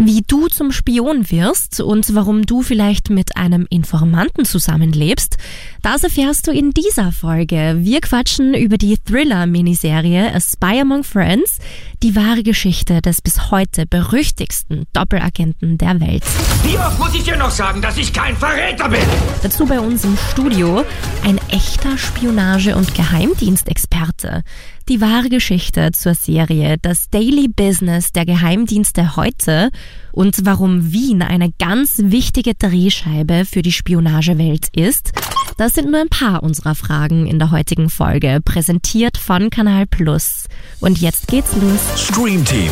Wie du zum Spion wirst und warum du vielleicht mit einem Informanten zusammenlebst, das erfährst du in dieser Folge. Wir quatschen über die Thriller-Miniserie A Spy Among Friends, die wahre Geschichte des bis heute berüchtigsten Doppelagenten der Welt. Wie oft muss ich dir noch sagen, dass ich kein Verräter bin? Dazu bei uns im Studio ein echter Spionage- und Geheimdienstexperte. Die wahre Geschichte zur Serie Das Daily Business der Geheimdienste heute und warum Wien eine ganz wichtige Drehscheibe für die Spionagewelt ist. Das sind nur ein paar unserer Fragen in der heutigen Folge, präsentiert von Kanal Plus. Und jetzt geht's los. Stream Team,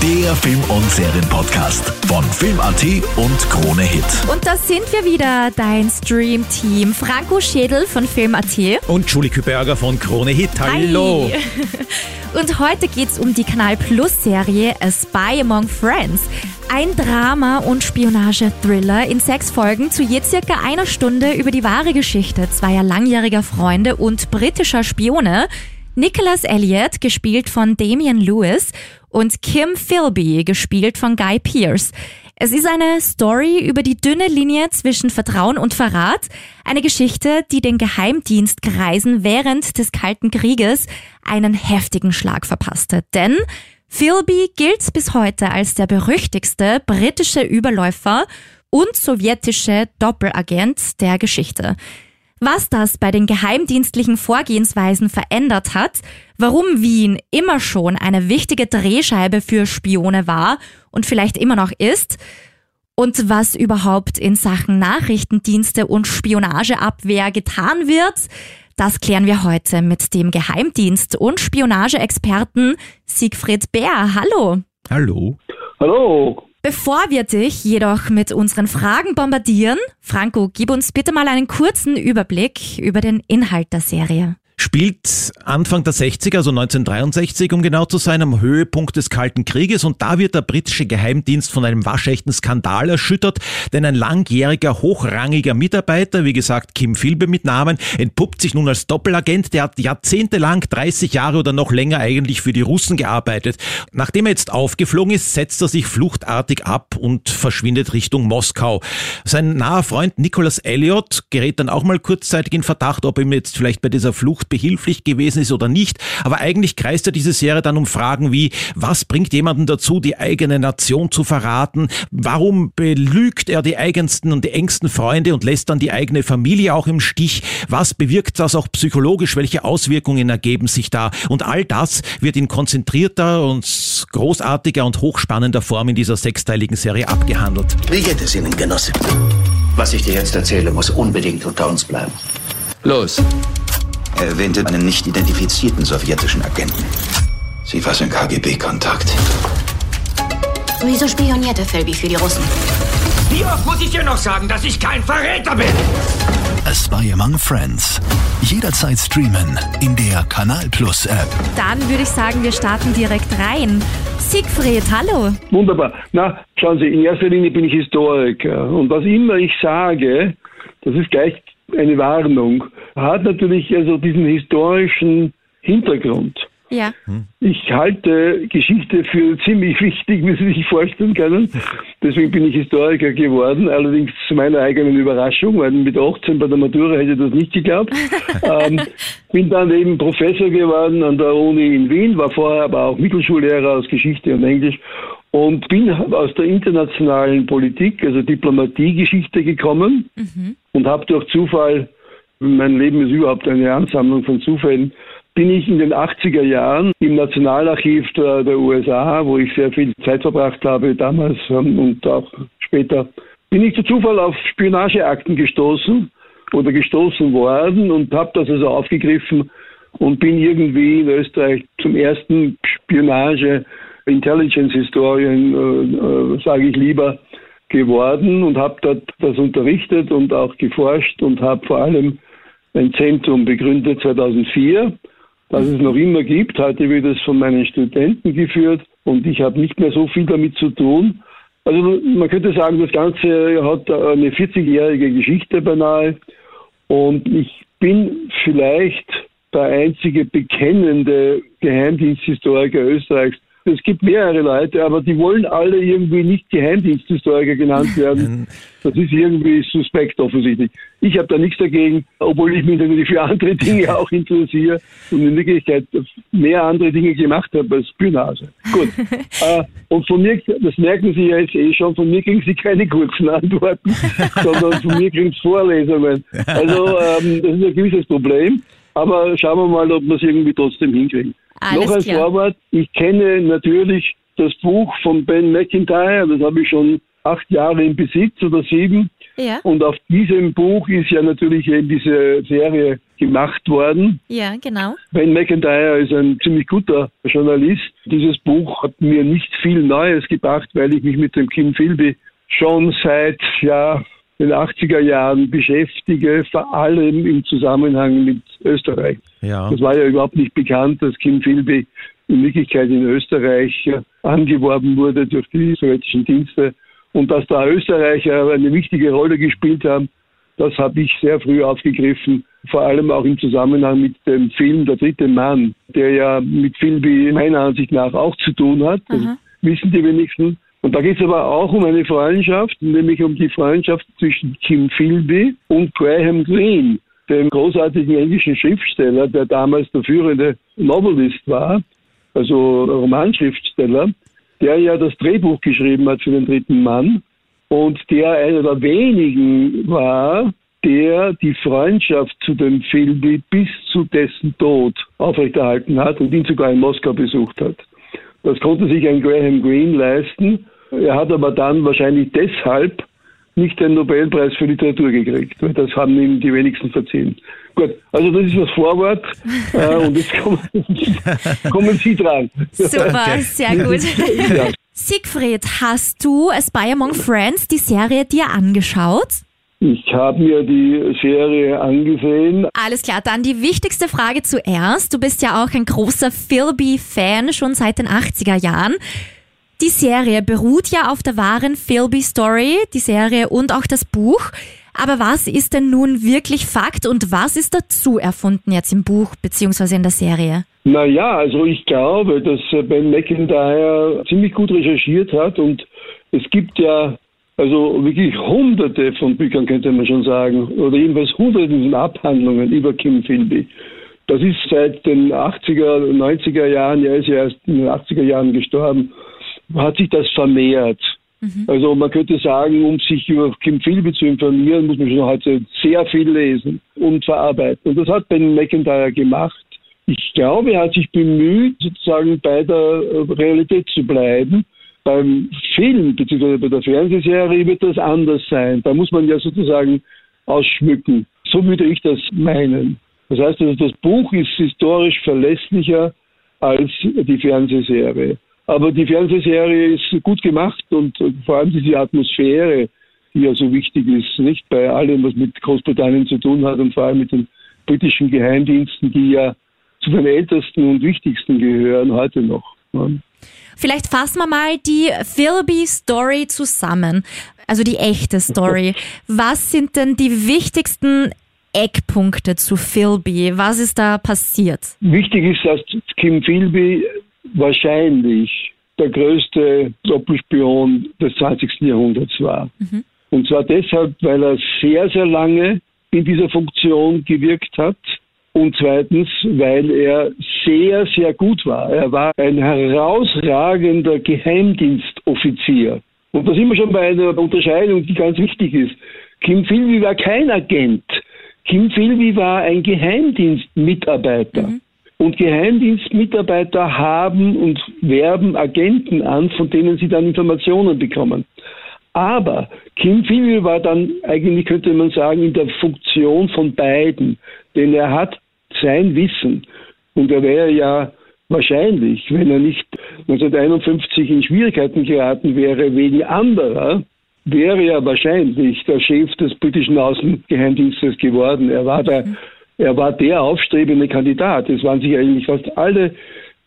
der Film- und Serienpodcast von Film.at und Krone Hit. Und da sind wir wieder, dein Stream-Team. Franco Schädel von Film.at. Und Julie Küberger von Krone Hit. Hallo. Hi. Und heute geht's um die Kanal Plus Serie A Spy Among Friends. Ein Drama- und Spionage-Thriller in sechs Folgen zu je circa einer Stunde über die wahre Geschichte zweier langjähriger Freunde und britischer Spione. Nicholas Elliott, gespielt von Damian Lewis, und Kim Philby, gespielt von Guy Pearce. Es ist eine Story über die dünne Linie zwischen Vertrauen und Verrat, eine Geschichte, die den Geheimdienstkreisen während des Kalten Krieges einen heftigen Schlag verpasste. Denn Philby gilt bis heute als der berüchtigste britische Überläufer und sowjetische Doppelagent der Geschichte. Was das bei den geheimdienstlichen Vorgehensweisen verändert hat, warum Wien immer schon eine wichtige Drehscheibe für Spione war und vielleicht immer noch ist, und was überhaupt in Sachen Nachrichtendienste und Spionageabwehr getan wird, das klären wir heute mit dem Geheimdienst- und Spionageexperten Siegfried Bär. Hallo. Hallo. Hallo. Bevor wir dich jedoch mit unseren Fragen bombardieren, Franco, gib uns bitte mal einen kurzen Überblick über den Inhalt der Serie spielt Anfang der 60er, also 1963, um genau zu sein, am Höhepunkt des Kalten Krieges und da wird der britische Geheimdienst von einem waschechten Skandal erschüttert, denn ein langjähriger, hochrangiger Mitarbeiter, wie gesagt Kim Philby mit Namen, entpuppt sich nun als Doppelagent, der hat jahrzehntelang, 30 Jahre oder noch länger eigentlich für die Russen gearbeitet. Nachdem er jetzt aufgeflogen ist, setzt er sich fluchtartig ab und verschwindet Richtung Moskau. Sein naher Freund Nicholas Elliot gerät dann auch mal kurzzeitig in Verdacht, ob ihm jetzt vielleicht bei dieser Flucht behilflich gewesen ist oder nicht. Aber eigentlich kreist ja diese Serie dann um Fragen wie, was bringt jemanden dazu, die eigene Nation zu verraten? Warum belügt er die eigensten und die engsten Freunde und lässt dann die eigene Familie auch im Stich? Was bewirkt das auch psychologisch? Welche Auswirkungen ergeben sich da? Und all das wird in konzentrierter und großartiger und hochspannender Form in dieser sechsteiligen Serie abgehandelt. Wie geht es Ihnen, Genosse? Was ich dir jetzt erzähle, muss unbedingt unter uns bleiben. Los. Er erwähnte einen nicht identifizierten sowjetischen Agenten. Sie war sein KGB-Kontakt. Wieso spionierte Philby für die Russen? Wie oft muss ich dir noch sagen, dass ich kein Verräter bin? A Spy Among Friends. Jederzeit streamen in der Kanal Plus App. Dann würde ich sagen, wir starten direkt rein. Siegfried, hallo. Wunderbar. Na, schauen Sie, in erster Linie bin ich Historiker. Und was immer ich sage, das ist gleich eine Warnung, hat natürlich also diesen historischen Hintergrund. Ja. Ich halte Geschichte für ziemlich wichtig, wie Sie sich vorstellen können. Deswegen bin ich Historiker geworden, allerdings zu meiner eigenen Überraschung, weil mit 18 bei der Matura hätte ich das nicht geglaubt. ähm, bin dann eben Professor geworden an der Uni in Wien, war vorher aber auch Mittelschullehrer aus Geschichte und Englisch und bin aus der internationalen Politik, also Diplomatiegeschichte gekommen mhm. und habe durch Zufall, mein Leben ist überhaupt eine Ansammlung von Zufällen, bin ich in den 80er Jahren im Nationalarchiv der, der USA, wo ich sehr viel Zeit verbracht habe damals und auch später, bin ich zu Zufall auf Spionageakten gestoßen oder gestoßen worden und habe das also aufgegriffen und bin irgendwie in Österreich zum ersten Spionage Intelligence Historian, äh, äh, sage ich lieber, geworden und habe dort das unterrichtet und auch geforscht und habe vor allem ein Zentrum begründet 2004 das es noch immer gibt. Heute wird es von meinen Studenten geführt und ich habe nicht mehr so viel damit zu tun. Also man könnte sagen, das Ganze hat eine 40-jährige Geschichte beinahe und ich bin vielleicht der einzige bekennende Geheimdiensthistoriker Österreichs, Es gibt mehrere Leute, aber die wollen alle irgendwie nicht Geheimdiensthistoriker genannt werden. Das ist irgendwie suspekt offensichtlich. Ich habe da nichts dagegen, obwohl ich mich natürlich für andere Dinge auch interessiere und in Wirklichkeit mehr andere Dinge gemacht habe als Spionage. Gut. äh, und von mir, das merken Sie ja jetzt eh schon, von mir kriegen Sie keine kurzen Antworten, sondern von mir kriegen Sie Vorlesungen. Also ähm, das ist ein gewisses Problem. Aber schauen wir mal, ob wir es irgendwie trotzdem hinkriegen. Alles Noch ein klar. Vorwort. Ich kenne natürlich das Buch von Ben McIntyre, das habe ich schon acht Jahre im Besitz oder sieben. Ja, Und auf diesem Buch ist ja natürlich eben diese Serie gemacht worden. ja, genau. Ben McIntyre ist ein ziemlich guter Journalist. Dieses Buch hat mir nicht viel Neues gebracht, weil ich mich mit dem Kim Philby schon seit ja, den 80er Jahren beschäftige, vor allem im Zusammenhang mit Österreich. Ja. Das war ja überhaupt nicht bekannt, dass Kim Philby in Wirklichkeit in Österreich äh, angeworben wurde durch die sowjetischen Dienste und dass da Österreicher eine wichtige Rolle gespielt haben, das habe ich sehr früh aufgegriffen, vor allem auch im Zusammenhang mit dem Film Der dritte Mann, der ja mit Philby meiner Ansicht nach auch zu tun hat. Das wissen die wenigsten. Und da geht es aber auch um eine Freundschaft, nämlich um die Freundschaft zwischen Kim Philby und Graham Greene, dem großartigen englischen Schriftsteller, der damals der führende Novelist war, also Romanschriftsteller, der ja das Drehbuch geschrieben hat für den dritten Mann und der einer der wenigen war, der die Freundschaft zu dem Philby bis zu dessen Tod aufrechterhalten hat und ihn sogar in Moskau besucht hat. Das konnte sich ein Graham Greene leisten. Er hat aber dann wahrscheinlich deshalb nicht den Nobelpreis für Literatur gekriegt, weil das haben ihm die wenigsten verziehen. Gut, also das ist das Vorwort äh, und jetzt kommen, kommen Sie dran. Super, sehr gut. Ja. Siegfried, hast du A Spy Among Friends, die Serie, dir angeschaut? Ich habe mir die Serie angesehen. Alles klar, dann die wichtigste Frage zuerst. Du bist ja auch ein großer Philby-Fan, schon seit den 80er Jahren. Die Serie beruht ja auf der wahren Philby-Story, die Serie und auch das Buch. Aber was ist denn nun wirklich Fakt und was ist dazu erfunden jetzt im Buch beziehungsweise in der Serie? Naja, also ich glaube, dass äh, Ben McIntyre ziemlich gut recherchiert hat und es gibt ja also wirklich hunderte von Büchern, könnte man schon sagen, oder jedenfalls hunderte von Abhandlungen über Kim Philby. Das ist seit den 80er, 90er Jahren, er ist ja erst in den 80er Jahren gestorben, hat sich das vermehrt. Also man könnte sagen, um sich über Kim Philby zu informieren, muss man schon heute sehr viel lesen und verarbeiten. Und das hat Ben McIntyre gemacht. Ich glaube, er hat sich bemüht, sozusagen bei der äh, Realität zu bleiben. Beim Film bzw. bei der Fernsehserie wird das anders sein. Da muss man ja sozusagen ausschmücken. So würde ich das meinen. Das heißt, also, das Buch ist historisch verlässlicher als die Fernsehserie. Aber die Fernsehserie ist gut gemacht und vor allem diese Atmosphäre, die ja so wichtig ist, nicht bei allem, was mit Großbritannien zu tun hat und vor allem mit den britischen Geheimdiensten, die ja zu den ältesten und wichtigsten gehören heute noch. ne? Vielleicht fassen wir mal die Philby-Story zusammen, also die echte Story. Was sind denn die wichtigsten Eckpunkte zu Philby? Was ist da passiert? Wichtig ist, dass Kim Philby wahrscheinlich der größte Doppelspion des 20. Jahrhunderts war. Und zwar deshalb, weil er sehr, sehr lange in dieser Funktion gewirkt hat. Und zweitens, weil er sehr, sehr gut war. Er war ein herausragender Geheimdienstoffizier. Und da sind wir schon bei einer Unterscheidung, die ganz wichtig ist. Kim Philby war kein Agent. Kim Philby war ein Geheimdienstmitarbeiter. Und Geheimdienstmitarbeiter haben und werben Agenten an, von denen sie dann Informationen bekommen. Aber Kim Philby war dann eigentlich, könnte man sagen, in der Funktion von beiden. Denn er hat sein Wissen und er wäre ja wahrscheinlich, wenn er nicht 1951 in Schwierigkeiten geraten wäre wegen anderer, wäre er wahrscheinlich der Chef des britischen Außengeheimdienstes geworden. Er war der, er war der aufstrebende Kandidat. Es waren sich eigentlich fast alle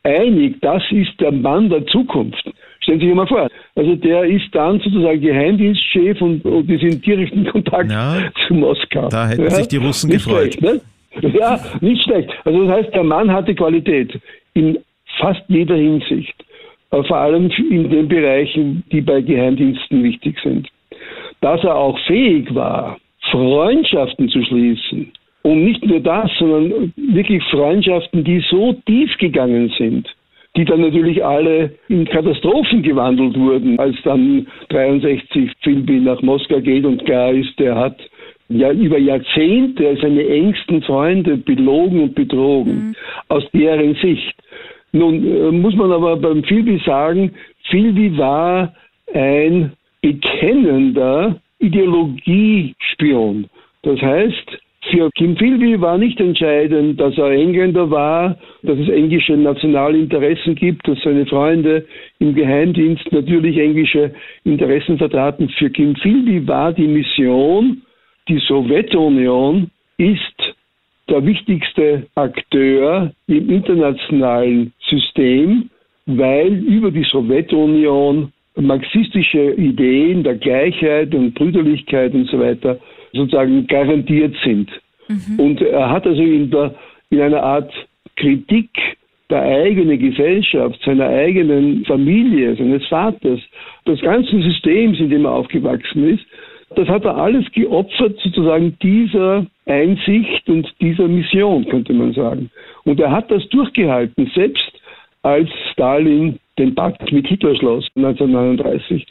einig, das ist der Mann der Zukunft. Stellen Sie sich mal vor. Also der ist dann sozusagen Geheimdienstchef und, und ist in direkten Kontakt Ja. zu Moskau. Da hätten sich die Russen nicht gefreut. Schlecht, ne? Ja, nicht schlecht. Also das heißt, der Mann hatte Qualität in fast jeder Hinsicht. aber vor allem in den Bereichen, die bei Geheimdiensten wichtig sind. Dass er auch fähig war, Freundschaften zu schließen. Und nicht nur das, sondern wirklich Freundschaften, die so tief gegangen sind, die dann natürlich alle in Katastrophen gewandelt wurden, als dann 63 Philby nach Moskau geht und klar ist, der hat ja über Jahrzehnte seine engsten Freunde belogen und betrogen, mhm. aus deren Sicht. Nun äh, muss man aber beim Philby sagen, Philby war ein bekennender Ideologiespion. Das heißt, für Kim Philby war nicht entscheidend, dass er Engländer war, dass es englische Nationalinteressen gibt, dass seine Freunde im Geheimdienst natürlich englische Interessen vertraten. Für Kim Philby war die Mission, die Sowjetunion ist der wichtigste Akteur im internationalen System, weil über die Sowjetunion marxistische Ideen der Gleichheit und Brüderlichkeit und so weiter sozusagen garantiert sind. Mhm. Und er hat also in, der, in einer Art Kritik der eigenen Gesellschaft, seiner eigenen Familie, seines Vaters, des ganzen Systems, in dem er aufgewachsen ist, das hat er alles geopfert sozusagen dieser Einsicht und dieser Mission, könnte man sagen. Und er hat das durchgehalten, selbst als Stalin den Pakt mit Hitler schloss 1939.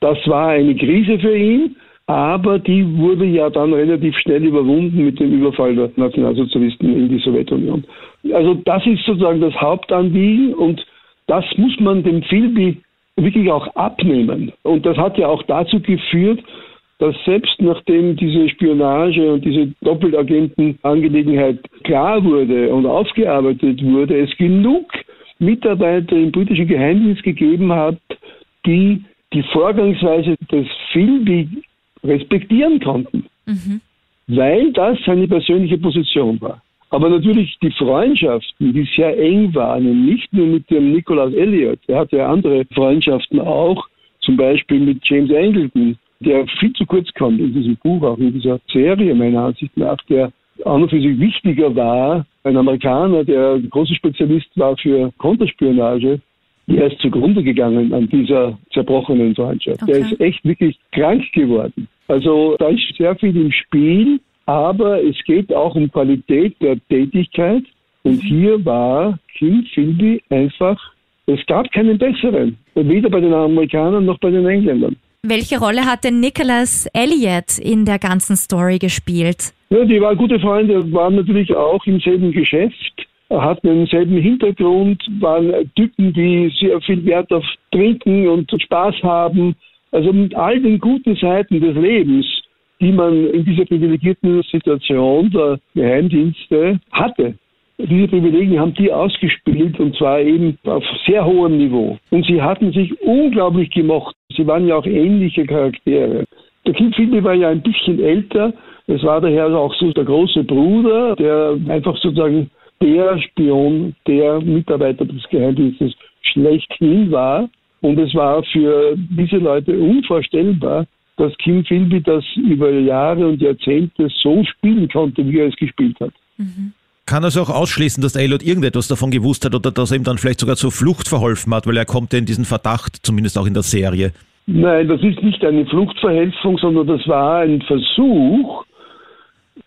Das war eine Krise für ihn, aber die wurde ja dann relativ schnell überwunden mit dem Überfall der Nationalsozialisten in die Sowjetunion. Also das ist sozusagen das Hauptanliegen und das muss man dem Philby wirklich auch abnehmen. Und das hat ja auch dazu geführt, dass selbst nachdem diese Spionage und diese Doppelagenten-Angelegenheit klar wurde und aufgearbeitet wurde, es genug Mitarbeiter im britischen Geheimdienst gegeben hat, die die Vorgangsweise des Philby respektieren konnten, mhm. weil das seine persönliche Position war. Aber natürlich die Freundschaften, die sehr eng waren, und nicht nur mit dem Nicholas Elliott, er hatte ja andere Freundschaften auch, zum Beispiel mit James Angleton, der viel zu kurz kommt in diesem Buch, auch in dieser Serie meiner Ansicht nach, der an und für sich wichtiger war, ein Amerikaner, der ein großer Spezialist war für Konterspionage, der ist zugrunde gegangen an dieser zerbrochenen Freundschaft. Okay. Der ist echt wirklich krank geworden. Also da ist sehr viel im Spiel, aber es geht auch um Qualität der Tätigkeit. Und mhm. hier war Kim Philby einfach, es gab keinen besseren, weder bei den Amerikanern noch bei den Engländern. Welche Rolle hat denn Nicholas Elliott in der ganzen Story gespielt? Ja, die waren gute Freunde, waren natürlich auch im selben Geschäft hatten denselben Hintergrund, waren Typen, die sehr viel Wert auf Trinken und Spaß haben. Also mit all den guten Seiten des Lebens, die man in dieser privilegierten Situation der Geheimdienste hatte. Diese Privilegien haben die ausgespielt und zwar eben auf sehr hohem Niveau. Und sie hatten sich unglaublich gemocht. Sie waren ja auch ähnliche Charaktere. Der Philby war ja ein bisschen älter. Es war daher auch so der große Bruder, der einfach sozusagen der Spion, der Mitarbeiter des Geheimdienstes schlechthin war. Und es war für diese Leute unvorstellbar, dass Kim Philby das über Jahre und Jahrzehnte so spielen konnte, wie er es gespielt hat. Mhm. Kann also auch ausschließen, dass Elliot irgendetwas davon gewusst hat oder dass er ihm dann vielleicht sogar zur Flucht verholfen hat, weil er kommt ja in diesen Verdacht, zumindest auch in der Serie. Nein, das ist nicht eine Fluchtverhelfung, sondern das war ein Versuch,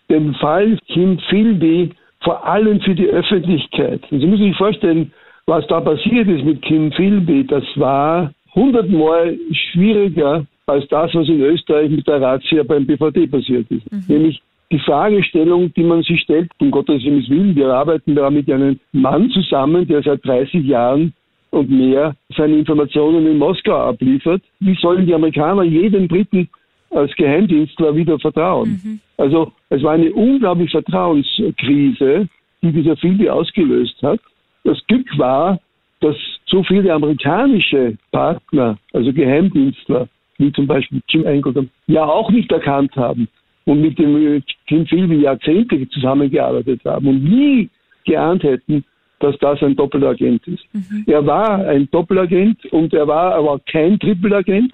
den Fall Kim Philby vor allem für die Öffentlichkeit. Und Sie müssen sich vorstellen, was da passiert ist mit Kim Philby, das war hundertmal schwieriger als das, was in Österreich mit der Razzia beim BVD passiert ist. Mhm. Nämlich die Fragestellung, die man sich stellt, um Gottes Willen, wir arbeiten da mit einem Mann zusammen, der seit 30 Jahren und mehr seine Informationen in Moskau abliefert. Wie sollen die Amerikaner jedem Briten als Geheimdienstler wieder vertrauen? Mhm. Also es war eine unglaubliche Vertrauenskrise, die dieser Film ausgelöst hat. Das Glück war, dass so viele amerikanische Partner, also Geheimdienstler, wie zum Beispiel Jim Angleton, ja auch nicht erkannt haben und mit dem Kim Philby Jahrzehnte zusammengearbeitet haben und nie geahnt hätten, dass das ein Doppelagent ist. Mhm. Er war ein Doppelagent und er war aber kein Trippelagent.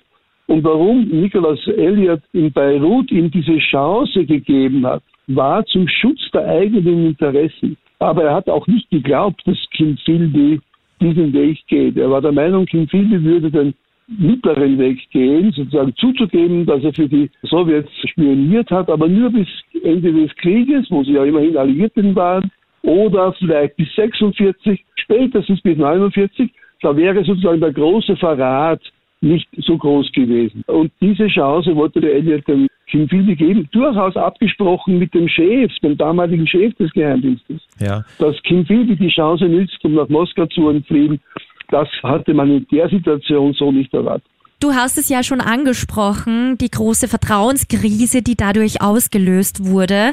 Und warum Nicholas Elliott in Beirut ihm diese Chance gegeben hat, war zum Schutz der eigenen Interessen. Aber er hat auch nicht geglaubt, dass Kim Philby diesen Weg geht. Er war der Meinung, Kim Philby würde den mittleren Weg gehen, sozusagen zuzugeben, dass er für die Sowjets spioniert hat, aber nur bis Ende des Krieges, wo sie ja immerhin Alliierten waren, oder vielleicht bis 46, spätestens bis 49, da wäre sozusagen der große Verrat nicht so groß gewesen. Und diese Chance wollte der Elliot dem Kim Philby geben, durchaus abgesprochen mit dem Chef, dem damaligen Chef des Geheimdienstes. Ja. Dass Kim Philby die Chance nützt, um nach Moskau zu entfliehen, das hatte man in der Situation so nicht erwartet. Du hast es ja schon angesprochen, die große Vertrauenskrise, die dadurch ausgelöst wurde.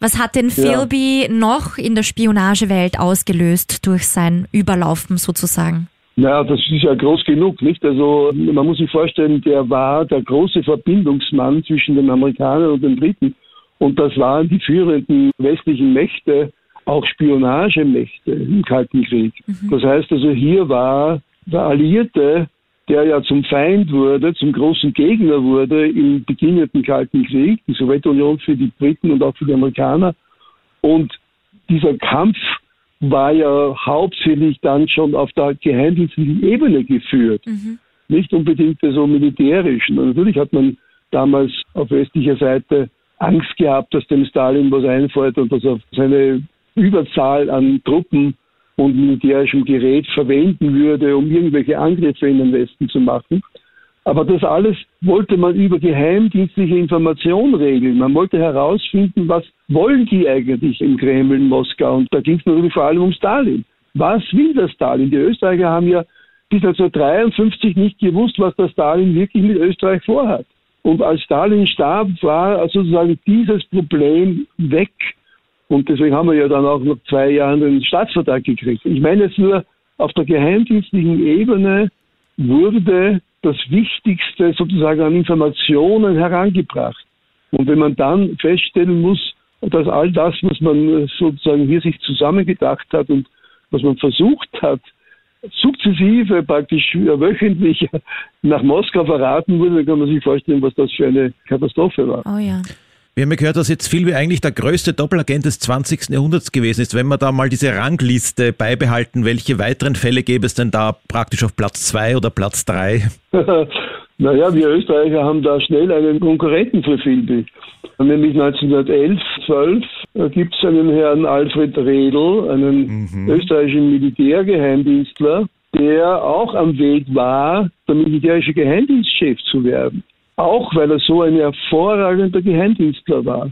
Was hat denn Philby noch in der Spionagewelt ausgelöst durch sein Überlaufen sozusagen? Naja, das ist ja groß genug, nicht? Also man muss sich vorstellen, der war der große Verbindungsmann zwischen den Amerikanern und den Briten. Und das waren die führenden westlichen Mächte, auch Spionagemächte im Kalten Krieg. Das heißt also, hier war der Alliierte, der ja zum Feind wurde, zum großen Gegner wurde im beginnenden Kalten Krieg, die Sowjetunion für die Briten und auch für die Amerikaner. Und dieser Kampf war ja hauptsächlich dann schon auf der geheimdienstlichen Ebene geführt, nicht unbedingt so militärisch. Und natürlich hat man damals auf westlicher Seite Angst gehabt, dass dem Stalin was einfällt und dass er seine Überzahl an Truppen und militärischem Gerät verwenden würde, um irgendwelche Angriffe in den Westen zu machen. Aber das alles wollte man über geheimdienstliche Information regeln. Man wollte herausfinden, was wollen die eigentlich im Kreml in Moskau. Und da ging es natürlich vor allem um Stalin. Was will der Stalin? Die Österreicher haben ja bis 1953 nicht gewusst, was der Stalin wirklich mit Österreich vorhat. Und als Stalin starb, war sozusagen dieses Problem weg. Und deswegen haben wir ja dann auch nach zwei Jahren den Staatsvertrag gekriegt. Ich meine jetzt nur, auf der geheimdienstlichen Ebene wurde das Wichtigste sozusagen an Informationen herangebracht. Und wenn man dann feststellen muss, dass all das, was man sozusagen hier sich zusammengedacht hat und was man versucht hat, sukzessive, praktisch wöchentlich nach Moskau verraten wurde, dann kann man sich vorstellen, was das für eine Katastrophe war. Oh ja. Wir haben ja gehört, dass jetzt Philby eigentlich der größte Doppelagent des 20. Jahrhunderts gewesen ist. Wenn wir da mal diese Rangliste beibehalten, welche weiteren Fälle gäbe es denn da praktisch auf Platz zwei oder Platz drei? naja, wir Österreicher haben da schnell einen Konkurrenten für Philby. Nämlich 1911, 12 gibt es einen Herrn Alfred Redl, einen österreichischen Militärgeheimdienstler, der auch am Weg war, der militärische Geheimdienstchef zu werden. Auch weil er so ein hervorragender Geheimdienstler war.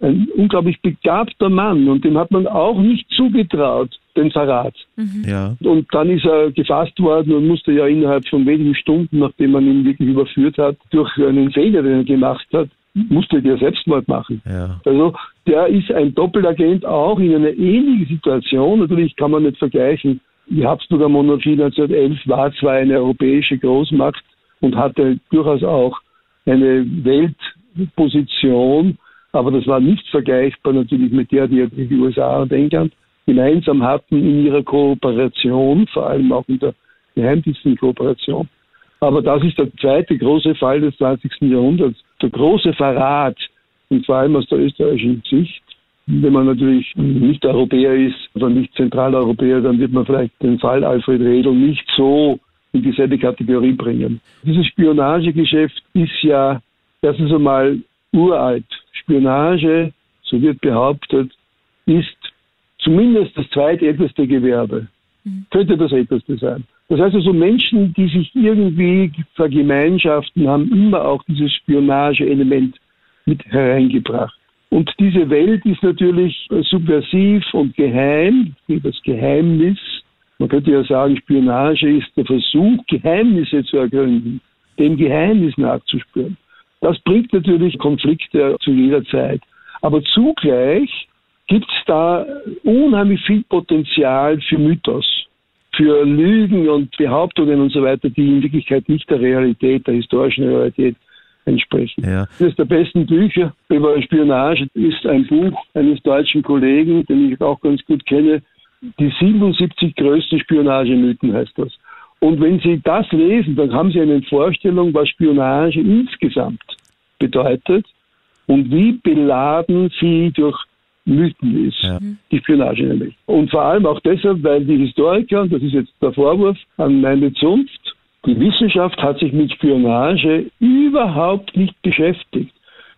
Ein unglaublich begabter Mann und dem hat man auch nicht zugetraut, den Verrat. Ja. Und dann ist er gefasst worden und musste ja innerhalb von wenigen Stunden, nachdem man ihn wirklich überführt hat, durch einen Fehler, den er gemacht hat, musste der Selbstmord machen. Ja. Also der ist ein Doppelagent auch in einer ähnlichen Situation. Natürlich kann man nicht vergleichen. Die Habsburger Monarchie 1911 war zwar eine europäische Großmacht und hatte durchaus auch eine Weltposition, aber das war nicht vergleichbar natürlich mit der, die die USA und England gemeinsam hatten in ihrer Kooperation, vor allem auch in der geheimdienstlichen Kooperation. Aber das ist der zweite große Fall des 20. Jahrhunderts, der große Verrat, und vor allem aus der österreichischen Sicht. Wenn man natürlich nicht Europäer ist oder nicht Zentraleuropäer, dann wird man vielleicht den Fall Alfred Redl nicht so in dieselbe Kategorie bringen. Dieses Spionagegeschäft ist ja erstens einmal uralt. Spionage, so wird behauptet, ist zumindest das zweitälteste Gewerbe. Könnte das älteste sein. Das heißt also, Menschen, die sich irgendwie vergemeinschaften, haben immer auch dieses Spionage-Element mit hereingebracht. Und diese Welt ist natürlich subversiv und geheim, wie das Geheimnis. Man könnte ja sagen, Spionage ist der Versuch, Geheimnisse zu ergründen, dem Geheimnis nachzuspüren. Das bringt natürlich Konflikte zu jeder Zeit. Aber zugleich gibt es da unheimlich viel Potenzial für Mythos, für Lügen und Behauptungen und so weiter, die in Wirklichkeit nicht der Realität, der historischen Realität entsprechen. Ja. Eines der besten Bücher über Spionage ist ein Buch eines deutschen Kollegen, den ich auch ganz gut kenne. Die 77 größten Spionagemythen heißt das. Und wenn Sie das lesen, dann haben Sie eine Vorstellung, was Spionage insgesamt bedeutet und wie beladen sie durch Mythen ist. Die Spionage nämlich. Und vor allem auch deshalb, weil die Historiker, und das ist jetzt der Vorwurf an meine Zunft, die Wissenschaft hat sich mit Spionage überhaupt nicht beschäftigt.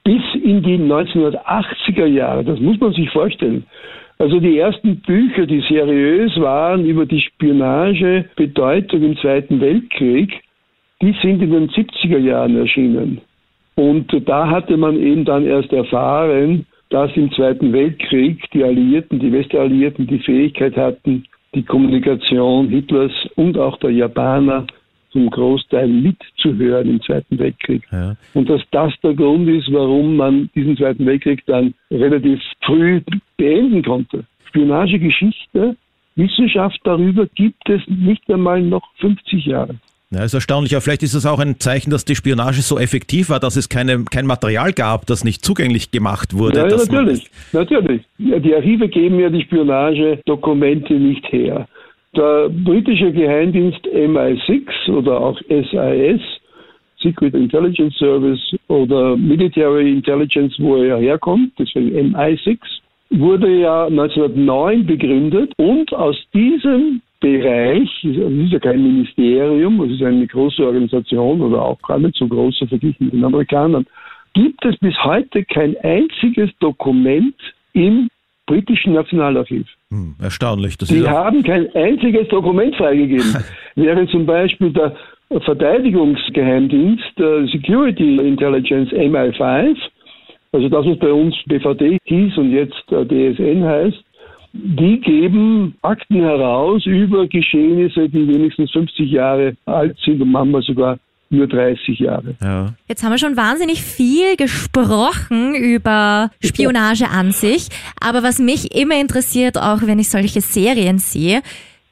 Bis in die 1980er Jahre, das muss man sich vorstellen. Also die ersten Bücher, die seriös waren über die Spionagebedeutung im Zweiten Weltkrieg, die sind in den 70er Jahren erschienen. Und da hatte man eben dann erst erfahren, dass im Zweiten Weltkrieg die Alliierten, die Westalliierten die Fähigkeit hatten, die Kommunikation Hitlers und auch der Japaner zum Großteil mitzuhören im Zweiten Weltkrieg. Ja. Und dass das der Grund ist, warum man diesen Zweiten Weltkrieg dann relativ früh beenden konnte. Spionagegeschichte, Wissenschaft darüber gibt es nicht einmal noch 50 Jahre. Ja, ist erstaunlich. Aber vielleicht ist es auch ein Zeichen, dass die Spionage so effektiv war, dass es keine, kein Material gab, das nicht zugänglich gemacht wurde. Ja, ja natürlich, natürlich. Ja, die Archive geben ja die Spionagedokumente nicht her. Der britische Geheimdienst MI6 oder auch SIS, Secret Intelligence Service oder Military Intelligence, wo er ja herkommt, deswegen MI6, wurde ja 1909 begründet und aus diesem Bereich, es ist ja kein Ministerium, es ist eine große Organisation oder auch gar nicht so groß verglichen mit den Amerikanern, gibt es bis heute kein einziges Dokument im britischen Nationalarchiv. Hm, erstaunlich. Das Die auch, haben kein einziges Dokument freigegeben. Während zum Beispiel der Verteidigungsgeheimdienst, der Security Intelligence MI5, also das, was bei uns BVD hieß und jetzt äh, DSN heißt, die geben Akten heraus über Geschehnisse, die wenigstens 50 Jahre alt sind und manchmal sogar nur 30 Jahre. ja. Jetzt haben wir schon wahnsinnig viel gesprochen über Spionage an sich. Aber was mich immer interessiert, auch wenn ich solche Serien sehe,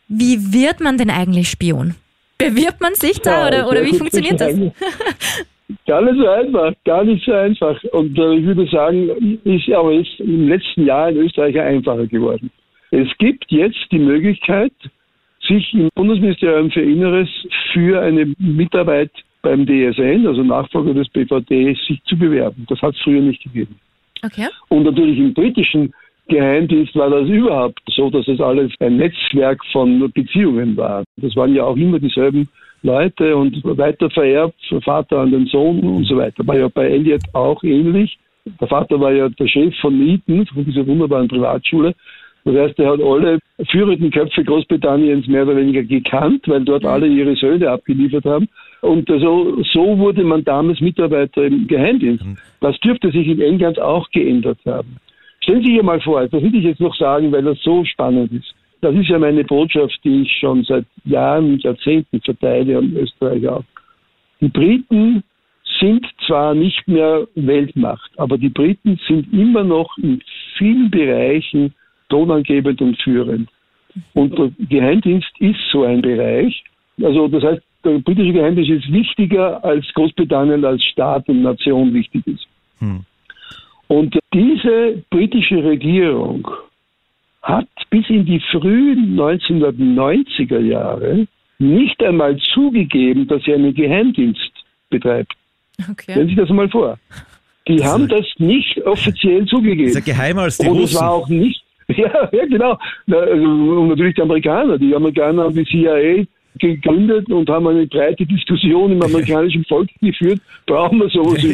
wie wird man denn eigentlich Spion? Bewirbt man sich da oder, oder wie funktioniert das? Gar nicht so einfach, gar nicht so einfach. Und äh, ich würde sagen, ist aber jetzt im letzten Jahr in Österreich einfacher geworden. Es gibt jetzt die Möglichkeit, sich im Bundesministerium für Inneres für eine Mitarbeit beim DSN, also Nachfolger des BVD, sich zu bewerben. Das hat es früher nicht gegeben. Okay. Und natürlich im britischen Geheimdienst war das überhaupt so, dass es alles ein Netzwerk von Beziehungen war. Das waren ja auch immer dieselben Leute und weiter vererbt, Vater an den Sohn und so weiter. War ja bei Elliot auch ähnlich. Der Vater war ja der Chef von Eton, von dieser wunderbaren Privatschule. Das heißt, er hat alle führenden Köpfe Großbritanniens mehr oder weniger gekannt, weil dort alle ihre Söhne abgeliefert haben. Und so, so wurde man damals Mitarbeiter im Geheimdienst. Das dürfte sich in England auch geändert haben. Stellen Sie sich mal vor, das will ich jetzt noch sagen, weil das so spannend ist. Das ist ja meine Botschaft, die ich schon seit Jahren und Jahrzehnten verteile an Österreich auch. Die Briten sind zwar nicht mehr Weltmacht, aber die Briten sind immer noch in vielen Bereichen tonangebend und führend. Und der Geheimdienst ist so ein Bereich. Also das heißt, der britische Geheimdienst ist wichtiger, als Großbritannien als Staat und Nation wichtig ist. Und diese britische Regierung hat bis in die frühen 1990er Jahre nicht einmal zugegeben, dass sie einen Geheimdienst betreibt. Stellen Sie Okay. sich das mal vor. Die haben das nicht offiziell zugegeben. Ist ja geheimer als die Und es Russen. war auch nicht, ja, ja genau. Na, also, und natürlich die Amerikaner. Die Amerikaner haben die CIA gegründet und haben eine breite Diskussion im amerikanischen Volk geführt. Brauchen wir sowas Ja.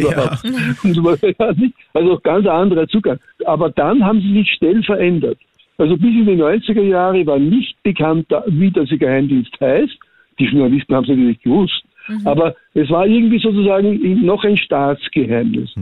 überhaupt? Also ganz anderer Zugang. Aber dann haben sie sich schnell verändert. Also bis in die 90er Jahre war nicht bekannt, wie der Geheimdienst heißt. Die Journalisten haben es natürlich gewusst. Aber es war irgendwie sozusagen noch ein Staatsgeheimnis.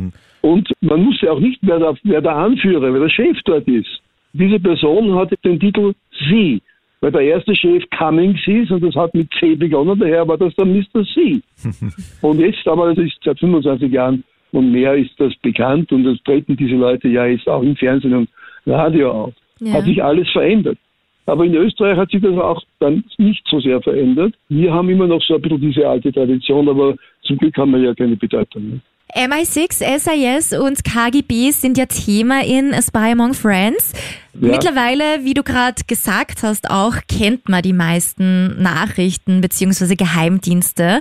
Und man wusste auch nicht, wer der, wer der Anführer, wer der Chef dort ist. Diese Person hatte den Titel Sie, weil der erste Chef Cummings hieß und das hat mit C begonnen, daher war das dann Mr. C. und jetzt, aber das ist seit 25 Jahren und mehr ist das bekannt und das treten diese Leute ja jetzt auch im Fernsehen und Radio auf. Ja. Hat sich alles verändert. Aber in Österreich hat sich das auch dann nicht so sehr verändert. Wir haben immer noch so ein bisschen diese alte Tradition, aber zum Glück haben wir ja keine Bedeutung. Ne? MI6, SIS und KGB sind ja Thema in A Spy Among Friends. Ja. Mittlerweile, wie du gerade gesagt hast, auch kennt man die meisten Nachrichten bzw. Geheimdienste.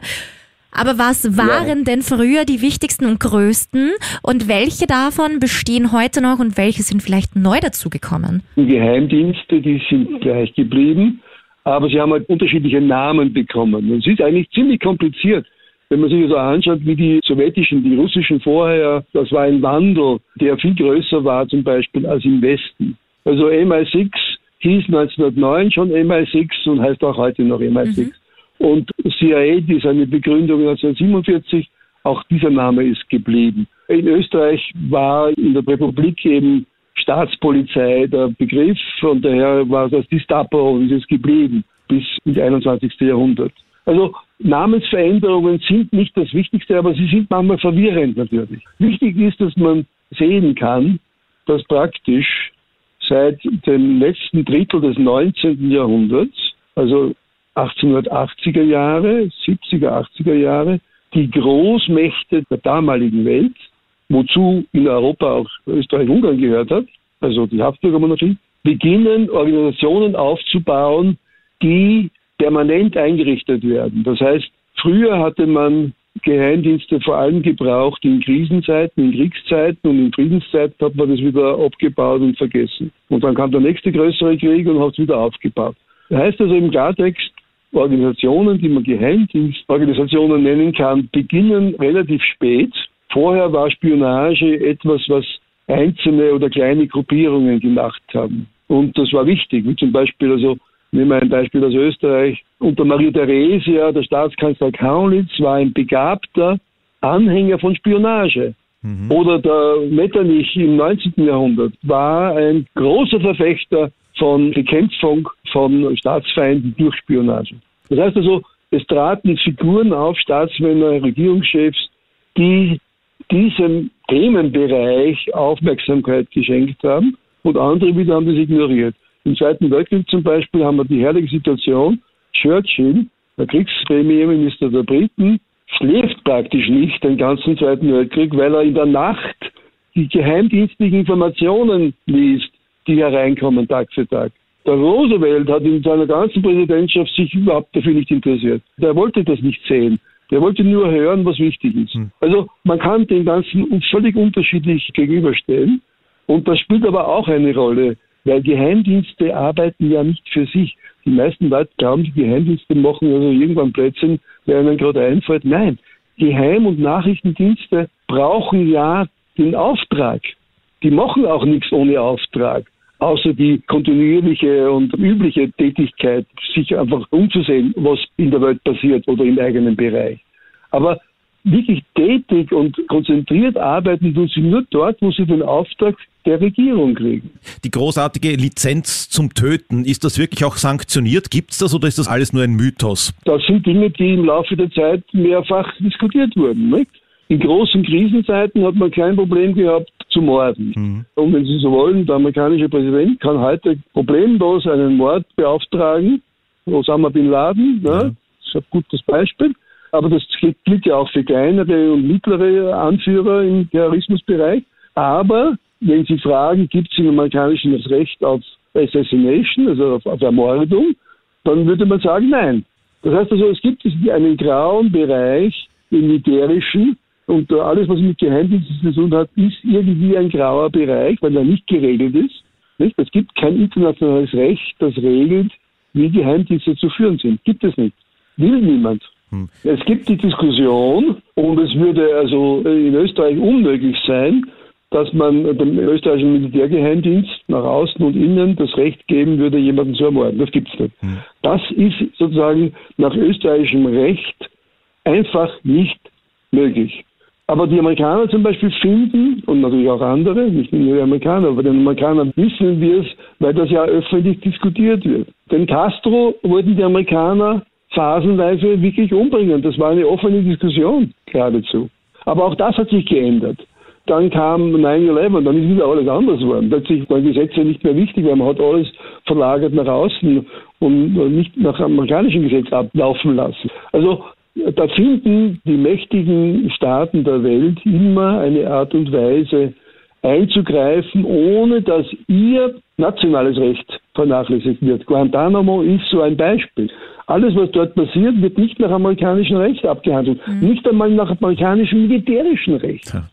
Aber was waren ja. denn früher die wichtigsten und größten und welche davon bestehen heute noch und welche sind vielleicht neu dazugekommen? Die Geheimdienste, die sind gleich geblieben, aber sie haben halt unterschiedliche Namen bekommen. Und es ist eigentlich ziemlich kompliziert. Wenn man sich so anschaut, wie die sowjetischen, die russischen vorher, das war ein Wandel, der viel größer war zum Beispiel als im Westen. Also MI6 hieß 1909 schon MI6 und heißt auch heute noch MI6. Mhm. Und CIA, die seine Begründung 1947, auch dieser Name ist geblieben. In Österreich war in der Republik eben Staatspolizei der Begriff und daher war das Gestapo und ist geblieben bis ins 21. Jahrhundert. Also Namensveränderungen sind nicht das Wichtigste, aber sie sind manchmal verwirrend natürlich. Wichtig ist, dass man sehen kann, dass praktisch seit dem letzten Drittel des 19. Jahrhunderts, also 1880er Jahre, 70er, 80er Jahre, die Großmächte der damaligen Welt, wozu in Europa auch Österreich-Ungarn gehört hat, also die Habsburgermonarchie, beginnen Organisationen aufzubauen, die permanent eingerichtet werden. Das heißt, früher hatte man Geheimdienste vor allem gebraucht in Krisenzeiten, in Kriegszeiten und in Friedenszeiten hat man das wieder abgebaut und vergessen. Und dann kam der nächste größere Krieg und hat es wieder aufgebaut. Das heißt also im Klartext, Organisationen, die man Geheimdienstorganisationen nennen kann, beginnen relativ spät. Vorher war Spionage etwas, was einzelne oder kleine Gruppierungen gemacht haben. Und das war wichtig, wie zum Beispiel also Nehmen wir ein Beispiel aus Österreich. Unter Maria Theresia, der Staatskanzler Kaunitz, war ein begabter Anhänger von Spionage. Mhm. Oder der Metternich im 19. Jahrhundert war ein großer Verfechter von Bekämpfung von Staatsfeinden durch Spionage. Das heißt also, es traten Figuren auf, Staatsmänner, Regierungschefs, die diesem Themenbereich Aufmerksamkeit geschenkt haben und andere wieder haben das ignoriert. Im Zweiten Weltkrieg zum Beispiel haben wir die herrliche Situation, Churchill, der Kriegspremierminister der Briten, schläft praktisch nicht den ganzen Zweiten Weltkrieg, weil er in der Nacht die geheimdienstlichen Informationen liest, die hereinkommen Tag für Tag. Der Roosevelt hat in seiner ganzen Präsidentschaft sich überhaupt dafür nicht interessiert. Der wollte das nicht sehen. Der wollte nur hören, was wichtig ist. Hm. Also man kann den Ganzen völlig unterschiedlich gegenüberstellen. Und das spielt aber auch eine Rolle. Weil Geheimdienste arbeiten ja nicht für sich. Die meisten Leute glauben, die Geheimdienste machen also irgendwann Plätzchen, der ihnen gerade einfällt. Nein, Geheim- und Nachrichtendienste brauchen ja den Auftrag. Die machen auch nichts ohne Auftrag, außer die kontinuierliche und übliche Tätigkeit, sich einfach umzusehen, was in der Welt passiert oder im eigenen Bereich. Aber wirklich tätig und konzentriert arbeiten tun sie nur dort, wo sie den Auftrag der Regierung kriegen. Die großartige Lizenz zum Töten, ist das wirklich auch sanktioniert? Gibt es das oder ist das alles nur ein Mythos? Das sind Dinge, die im Laufe der Zeit mehrfach diskutiert wurden. Nicht? In großen Krisenzeiten hat man kein Problem gehabt zu morden. Mhm. Und wenn Sie so wollen, der amerikanische Präsident kann heute problemlos einen Mord beauftragen. Osama Bin Laden, ne? das ist ein gutes Beispiel. Aber das gilt ja auch für kleinere und mittlere Anführer im Terrorismusbereich. Aber wenn Sie fragen, gibt es im Amerikanischen das Recht auf Assassination, also auf, auf Ermordung, dann würde man sagen, nein. Das heißt also, es gibt einen grauen Bereich im militärischen und alles, was mit Geheimdiensten zu tun hat, ist irgendwie ein grauer Bereich, weil er nicht geregelt ist. Nicht? Es gibt kein internationales Recht, das regelt, wie Geheimdienste zu führen sind. Gibt es nicht. Will niemand. Hm. Es gibt die Diskussion und es würde also in Österreich unmöglich sein, dass man dem österreichischen Militärgeheimdienst nach außen und innen das Recht geben würde, jemanden zu ermorden. Das gibt es nicht. Hm. Das ist sozusagen nach österreichischem Recht einfach nicht möglich. Aber die Amerikaner zum Beispiel finden, und natürlich auch andere, nicht nur die Amerikaner, aber den Amerikanern wissen wir es, weil das ja öffentlich diskutiert wird. Den Castro wollten die Amerikaner phasenweise wirklich umbringen. Das war eine offene Diskussion geradezu. Aber auch das hat sich geändert. Dann kam 9-11, dann ist wieder alles anders geworden. Plötzlich waren Gesetze nicht mehr wichtig, weil man hat alles verlagert nach außen und nicht nach amerikanischem Gesetz ablaufen lassen. Also da finden die mächtigen Staaten der Welt immer eine Art und Weise einzugreifen, ohne dass ihr nationales Recht vernachlässigt wird. Guantanamo ist so ein Beispiel. Alles, was dort passiert, wird nicht nach amerikanischem Recht abgehandelt. Mhm. Nicht einmal nach amerikanischem militärischen Recht. Ja.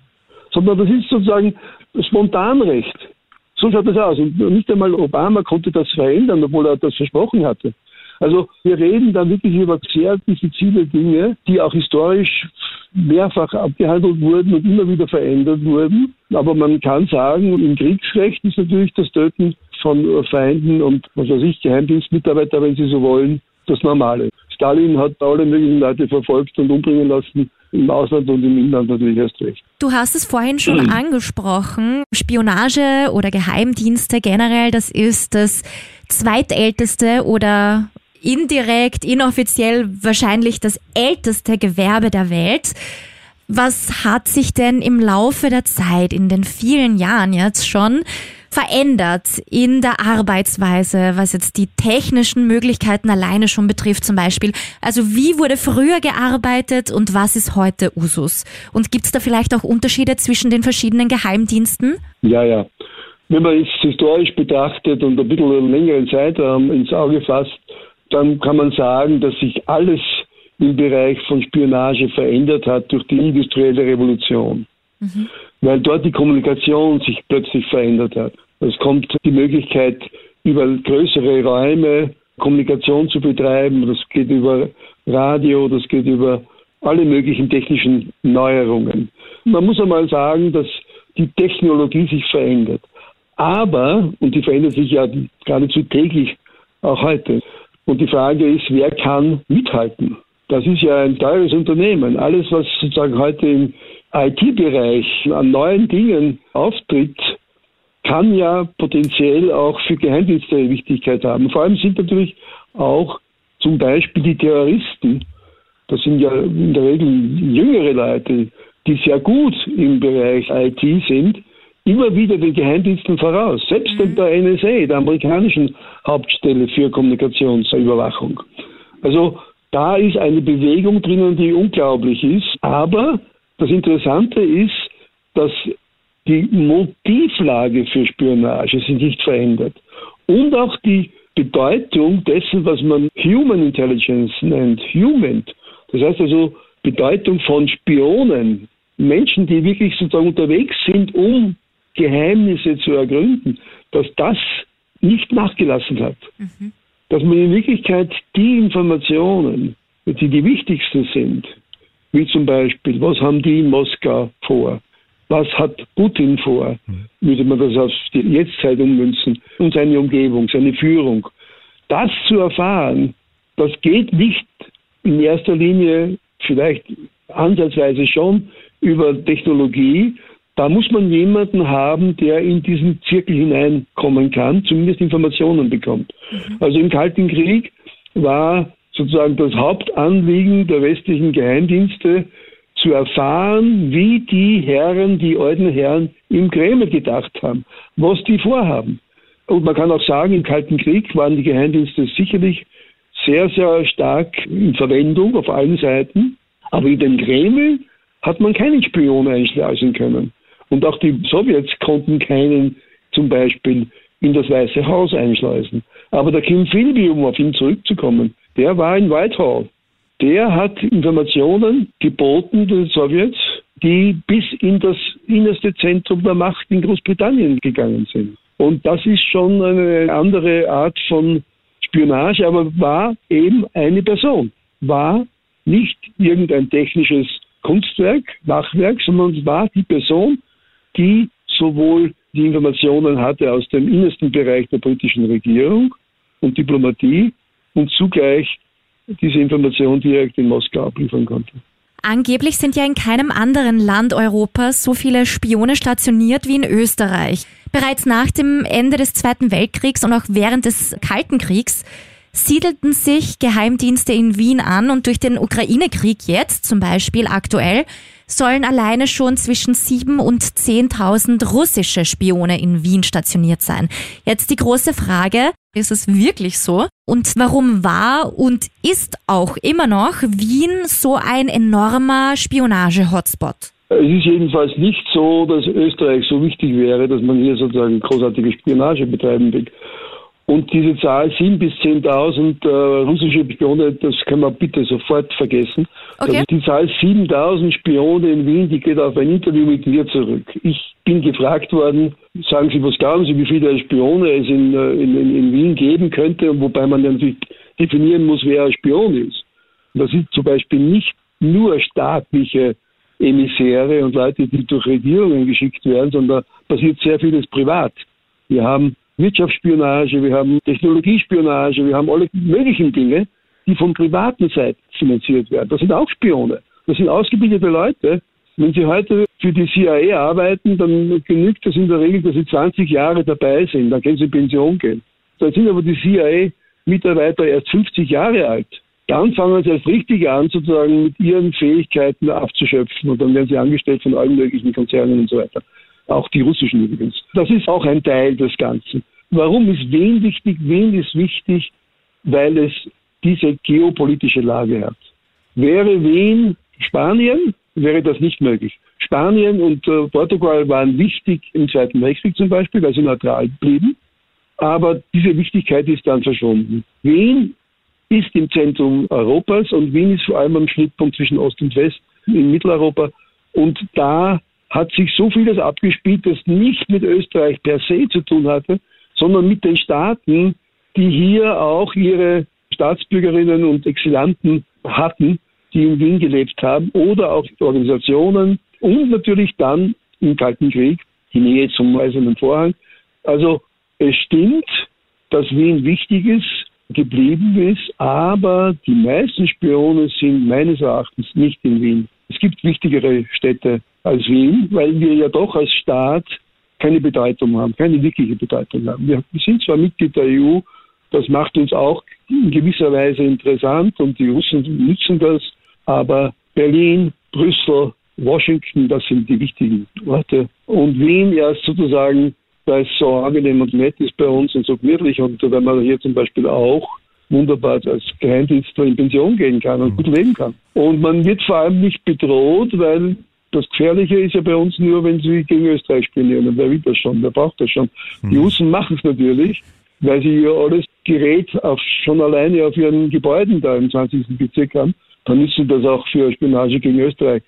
Sondern das ist sozusagen Spontanrecht. So schaut das aus. Und nicht einmal Obama konnte das verändern, obwohl er das versprochen hatte. Also wir reden da wirklich über sehr diffizile Dinge, die auch historisch mehrfach abgehandelt wurden und immer wieder verändert wurden. Aber man kann sagen, im Kriegsrecht ist natürlich das Töten von Feinden und was weiß ich, Geheimdienstmitarbeiter, wenn Sie so wollen, das Normale. Stalin hat alle möglichen Leute verfolgt und umbringen lassen, im Ausland und im Inland natürlich erst recht. Du hast es vorhin schon mhm. angesprochen. Spionage oder Geheimdienste generell, das ist das zweitälteste oder indirekt, inoffiziell wahrscheinlich das älteste Gewerbe der Welt. Was hat sich denn im Laufe der Zeit, in den vielen Jahren jetzt schon, verändert in der Arbeitsweise, was jetzt die technischen Möglichkeiten alleine schon betrifft zum Beispiel? Also wie wurde früher gearbeitet und was ist heute Usus? Und gibt es da vielleicht auch Unterschiede zwischen den verschiedenen Geheimdiensten? Ja, ja. Wenn man es historisch betrachtet und ein bisschen einen längeren Zeitraum ins Auge fasst, dann kann man sagen, dass sich alles im Bereich von Spionage verändert hat durch die industrielle Revolution. Mhm. Weil dort die Kommunikation sich plötzlich verändert hat. Es kommt die Möglichkeit, über größere Räume Kommunikation zu betreiben. Das geht über Radio, das geht über alle möglichen technischen Neuerungen. Man muss einmal sagen, dass die Technologie sich verändert. Aber, und die verändert sich ja geradezu täglich auch heute, und die Frage ist, wer kann mithalten? Das ist ja ein teures Unternehmen. Alles, was sozusagen heute im IT-Bereich an neuen Dingen auftritt, kann ja potenziell auch für Geheimdienste Wichtigkeit haben. Vor allem sind natürlich auch zum Beispiel die Terroristen, das sind ja in der Regel jüngere Leute, die sehr gut im Bereich IT sind, immer wieder den Geheimdiensten voraus, selbst mhm. der NSA, der amerikanischen Hauptstelle für Kommunikationsüberwachung. Also da ist eine Bewegung drinnen, die unglaublich ist. Aber das Interessante ist, dass die Motivlage für Spionage sich nicht verändert. Und auch die Bedeutung dessen, was man Human Intelligence nennt, Human. Das heißt also Bedeutung von Spionen, Menschen, die wirklich sozusagen unterwegs sind, um Geheimnisse zu ergründen, dass das nicht nachgelassen hat. Mhm. Dass man in Wirklichkeit die Informationen, die die wichtigsten sind, wie zum Beispiel, was haben die in Moskau vor? Was hat Putin vor? Würde man das auf die Jetztzeit ummünzen und seine Umgebung, seine Führung. Das zu erfahren, das geht nicht in erster Linie, vielleicht ansatzweise schon, über Technologie, da muss man jemanden haben, der in diesen Zirkel hineinkommen kann, zumindest Informationen bekommt. Mhm. Also im Kalten Krieg war sozusagen das Hauptanliegen der westlichen Geheimdienste, zu erfahren, wie die Herren, die alten Herren im Kreml gedacht haben, was die vorhaben. Und man kann auch sagen, im Kalten Krieg waren die Geheimdienste sicherlich sehr, sehr stark in Verwendung auf allen Seiten. Aber in den Kreml hat man keinen Spion einschleusen können. Und auch die Sowjets konnten keinen zum Beispiel in das Weiße Haus einschleusen. Aber der Kim Philby, um auf ihn zurückzukommen, der war in Whitehall. Der hat Informationen geboten den Sowjets, die bis in das innerste Zentrum der Macht in Großbritannien gegangen sind. Und das ist schon eine andere Art von Spionage, aber war eben eine Person, war nicht irgendein technisches Kunstwerk, Machwerk, sondern war die Person, die sowohl die Informationen hatte aus dem innersten Bereich der britischen Regierung und Diplomatie und zugleich diese Information direkt in Moskau abliefern konnte. Angeblich sind ja in keinem anderen Land Europas so viele Spione stationiert wie in Österreich. Bereits nach dem Ende des Zweiten Weltkriegs und auch während des Kalten Kriegs siedelten sich Geheimdienste in Wien an und durch den Ukraine-Krieg jetzt zum Beispiel aktuell sollen alleine schon zwischen 7 und 10.000 russische Spione in Wien stationiert sein. Jetzt die große Frage, ist es wirklich so? Und warum war und ist auch immer noch Wien so ein enormer Spionage-Hotspot? Es ist jedenfalls nicht so, dass Österreich so wichtig wäre, dass man hier sozusagen großartige Spionage betreiben will. Und diese Zahl 7.000 bis 10.000 äh, russische Spione, das kann man bitte sofort vergessen. Okay. Die Zahl 7.000 Spione in Wien, die geht auf ein Interview mit mir zurück. Ich bin gefragt worden, sagen Sie, was glauben Sie, wie viele Spione es in, äh, in, in, in Wien geben könnte, wobei man natürlich definieren muss, wer ein Spion ist. Das sind zum Beispiel nicht nur staatliche Emissäre und Leute, die durch Regierungen geschickt werden, sondern passiert sehr vieles privat. Wir haben Wirtschaftsspionage, wir haben Technologiespionage, wir haben alle möglichen Dinge, die von privaten Seiten finanziert werden. Das sind auch Spione. Das sind ausgebildete Leute. Wenn sie heute für die CIA arbeiten, dann genügt es in der Regel, dass sie 20 Jahre dabei sind. Dann können sie in Pension gehen. Dann sind aber die CIA-Mitarbeiter erst 50 Jahre alt. Dann fangen sie erst richtig an, sozusagen mit ihren Fähigkeiten abzuschöpfen. Und dann werden sie angestellt von allen möglichen Konzernen und so weiter. Auch die russischen übrigens. Das ist auch ein Teil des Ganzen. Warum ist Wien wichtig? Wien ist wichtig, weil es diese geopolitische Lage hat. Wäre Wien Spanien, wäre das nicht möglich. Spanien und äh, Portugal waren wichtig im Zweiten Weltkrieg zum Beispiel, weil sie neutral blieben. Aber diese Wichtigkeit ist dann verschwunden. Wien ist im Zentrum Europas und Wien ist vor allem am Schnittpunkt zwischen Ost und West in Mitteleuropa. Und da hat sich so vieles abgespielt, das nicht mit Österreich per se zu tun hatte, sondern mit den Staaten, die hier auch ihre Staatsbürgerinnen und Exilanten hatten, die in Wien gelebt haben, oder auch Organisationen und natürlich dann im Kalten Krieg die Nähe zum Eisernen Vorhang. Also es stimmt, dass Wien wichtig ist, geblieben ist, aber die meisten Spione sind meines Erachtens nicht in Wien. Es gibt wichtigere Städte als Wien, weil wir ja doch als Staat keine Bedeutung haben, keine wirkliche Bedeutung haben. Wir sind zwar Mitglied der EU, das macht uns auch in gewisser Weise interessant und die Russen nützen das, aber Berlin, Brüssel, Washington, das sind die wichtigen Orte. Und Wien erst sozusagen, weil es so angenehm und nett ist bei uns und so gemütlich und wenn man hier zum Beispiel auch wunderbar als Geheimdienstler in Pension gehen kann und gut leben kann. Und man wird vor allem nicht bedroht, weil das Gefährliche ist ja bei uns nur, wenn sie gegen Österreich spionieren. Und wer will das schon? Wer braucht das schon? Die Russen machen es natürlich, weil sie ja alles Gerät auf, schon alleine auf ihren Gebäuden da im 20. Bezirk haben. Dann ist sie das auch für Spionage gegen Österreich.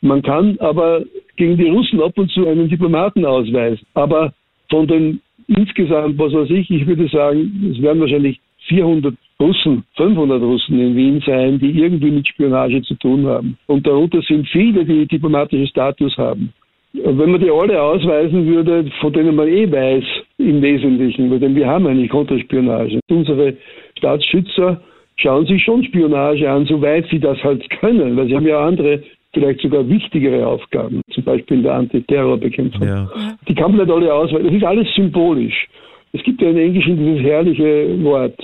Man kann aber gegen die Russen ab und zu einen Diplomaten ausweisen. Aber von den insgesamt, was weiß ich, ich würde sagen, es werden wahrscheinlich 400 Russen, 500 Russen in Wien sein, die irgendwie mit Spionage zu tun haben. Und darunter sind viele, die diplomatischen Status haben. Wenn man die alle ausweisen würde, von denen man eh weiß, im Wesentlichen, denn wir haben eigentlich Konterspionage. Unsere Staatsschützer schauen sich schon Spionage an, soweit sie das halt können, weil sie haben ja andere, vielleicht sogar wichtigere Aufgaben, zum Beispiel in der Antiterrorbekämpfung. Ja. Die kann man nicht alle ausweisen. Das ist alles symbolisch. Es gibt ja in Englischen dieses herrliche Wort,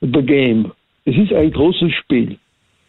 the game. Es ist ein großes Spiel,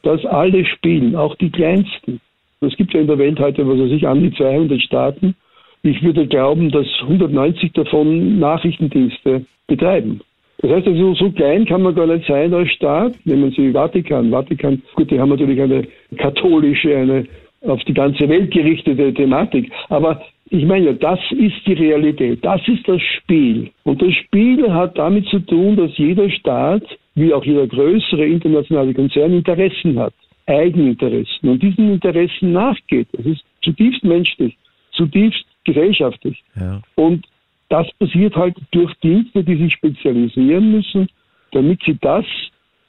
das alle spielen, auch die kleinsten. Es gibt ja in der Welt heute, was weiß ich, an die 200 Staaten. Ich würde glauben, dass 190 davon Nachrichtendienste betreiben. Das heißt also, so klein kann man gar nicht sein als Staat. Nehmen Sie Vatikan. Vatikan, gut, die haben natürlich eine katholische, eine auf die ganze Welt gerichtete Thematik. Aber ich meine, das ist die Realität, das ist das Spiel. Und das Spiel hat damit zu tun, dass jeder Staat, wie auch jeder größere internationale Konzern, Interessen hat, Eigeninteressen und diesen Interessen nachgeht. Das ist zutiefst menschlich, zutiefst gesellschaftlich. Ja. Und das passiert halt durch Dienste, die sich spezialisieren müssen, damit sie das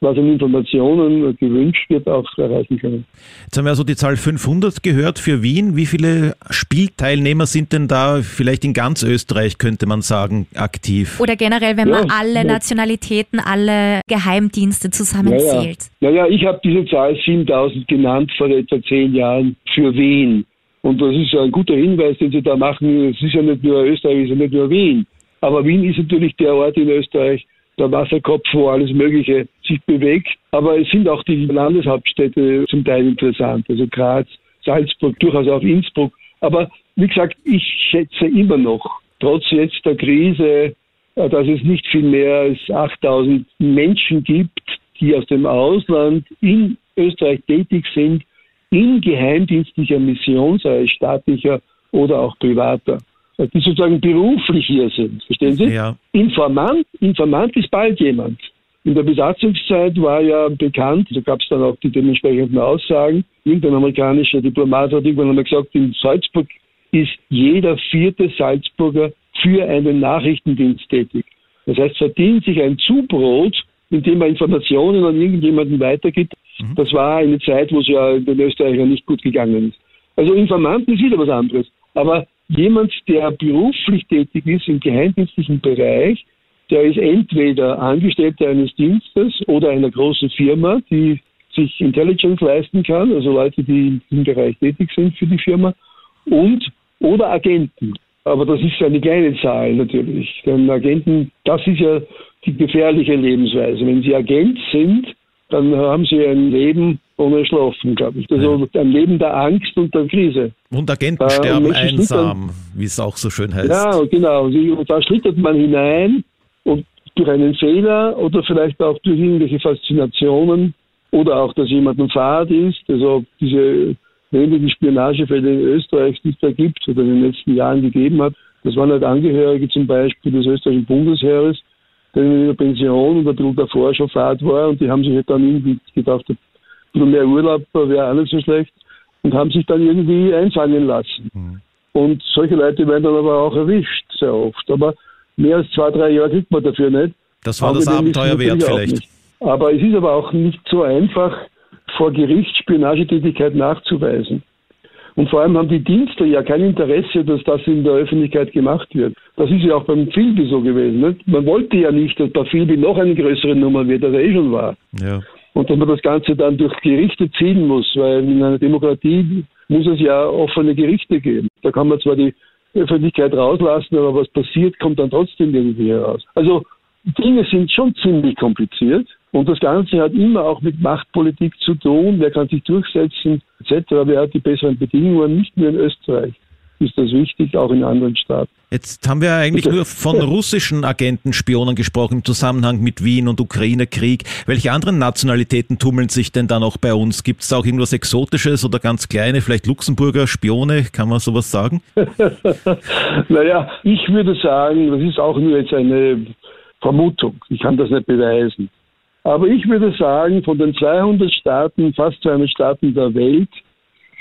was an Informationen gewünscht wird, auch erreichen können. Jetzt haben wir also die Zahl 500 gehört für Wien. Wie viele Spielteilnehmer sind denn da vielleicht in ganz Österreich, könnte man sagen, aktiv? Oder generell, wenn ja, man alle ja. Nationalitäten, alle Geheimdienste zusammenzählt? Ja, ja. ich habe diese Zahl 7000 genannt vor etwa zehn Jahren für Wien. Und das ist ein guter Hinweis, den Sie da machen. Es ist ja nicht nur Österreich, es ist ja nicht nur Wien. Aber Wien ist natürlich der Ort in Österreich, der Wasserkopf, wo alles Mögliche sich bewegt. Aber es sind auch die Landeshauptstädte zum Teil interessant, also Graz, Salzburg, durchaus auch Innsbruck. Aber wie gesagt, ich schätze immer noch, trotz jetzt der Krise, äh, dass es nicht viel mehr als 8000 Menschen gibt, die aus dem Ausland in Österreich tätig sind, in geheimdienstlicher Mission, sei es staatlicher oder auch privater. Die sozusagen beruflich hier sind. Verstehen Sie? Ja. Informant, Informant ist bald jemand. In der Besatzungszeit war ja bekannt, da gab es dann auch die dementsprechenden Aussagen. Irgendein amerikanischer Diplomat hat irgendwann einmal gesagt, in Salzburg ist jeder vierte Salzburger für einen Nachrichtendienst tätig. Das heißt, verdient sich ein Zubrot, indem er Informationen an irgendjemanden weitergibt. Das war eine Zeit, wo es ja den Österreichern nicht gut gegangen ist. Also Informanten ist wieder was anderes. Aber jemand, der beruflich tätig ist im geheimdienstlichen Bereich, der ist entweder Angestellter eines Dienstes oder einer großen Firma, die sich Intelligence leisten kann, also Leute, die im Bereich tätig sind für die Firma, und oder Agenten. Aber das ist eine kleine Zahl natürlich. Denn Agenten, das ist ja die gefährliche Lebensweise. Wenn Sie Agent sind, dann haben Sie ein Leben ohne Schlafen, glaube ich. Also ein Leben der Angst und der Krise. Und Agenten Äh, sterben sind einsam, wie es auch so schön heißt. Ja, genau. Und da schlittert man hinein und durch einen Fehler oder vielleicht auch durch irgendwelche Faszinationen oder auch, dass jemand ein Fahrt ist. Also diese wenigen Spionagefälle in Österreich, die es da gibt oder in den letzten Jahren gegeben hat, das waren halt Angehörige zum Beispiel des österreichischen Bundesheeres, der in der Pension und ein bisschen davor schon Fahrt war und die haben sich halt dann irgendwie gedacht, bisschen mehr Urlaub wäre auch nicht so schlecht und haben sich dann irgendwie einfangen lassen. Und solche Leute werden dann aber auch erwischt, sehr oft. Aber mehr als zwei, drei Jahre kriegt man dafür nicht. Das war das Angenehm ist Abenteuer wert vielleicht. Aber es ist aber auch nicht so einfach, vor Gericht Spionagetätigkeit nachzuweisen. Und vor allem haben die Dienste ja kein Interesse, dass das in der Öffentlichkeit gemacht wird. Das ist ja auch beim Philby so gewesen. Nicht? Man wollte ja nicht, dass bei Philby noch eine größere Nummer wird, als er eh schon war. Ja. Und dass man das Ganze dann durch Gerichte ziehen muss, weil in einer Demokratie muss es ja offene Gerichte geben. Da kann man zwar die Öffentlichkeit rauslassen, aber was passiert, kommt dann trotzdem irgendwie heraus. Also Dinge sind schon ziemlich kompliziert und das Ganze hat immer auch mit Machtpolitik zu tun. Wer kann sich durchsetzen, etc. Wer hat die besseren Bedingungen, nicht nur in Österreich ist das wichtig, auch in anderen Staaten. Jetzt haben wir eigentlich nur von russischen Agenten, Spionen gesprochen im Zusammenhang mit Wien und Ukraine-Krieg. Welche anderen Nationalitäten tummeln sich denn da noch bei uns? Gibt es auch irgendwas Exotisches oder ganz kleine, vielleicht Luxemburger Spione? Kann man sowas sagen? Naja, ich würde sagen, das ist auch nur jetzt eine Vermutung. Ich kann das nicht beweisen. Aber ich würde sagen, von den 200 Staaten, fast 200 Staaten der Welt,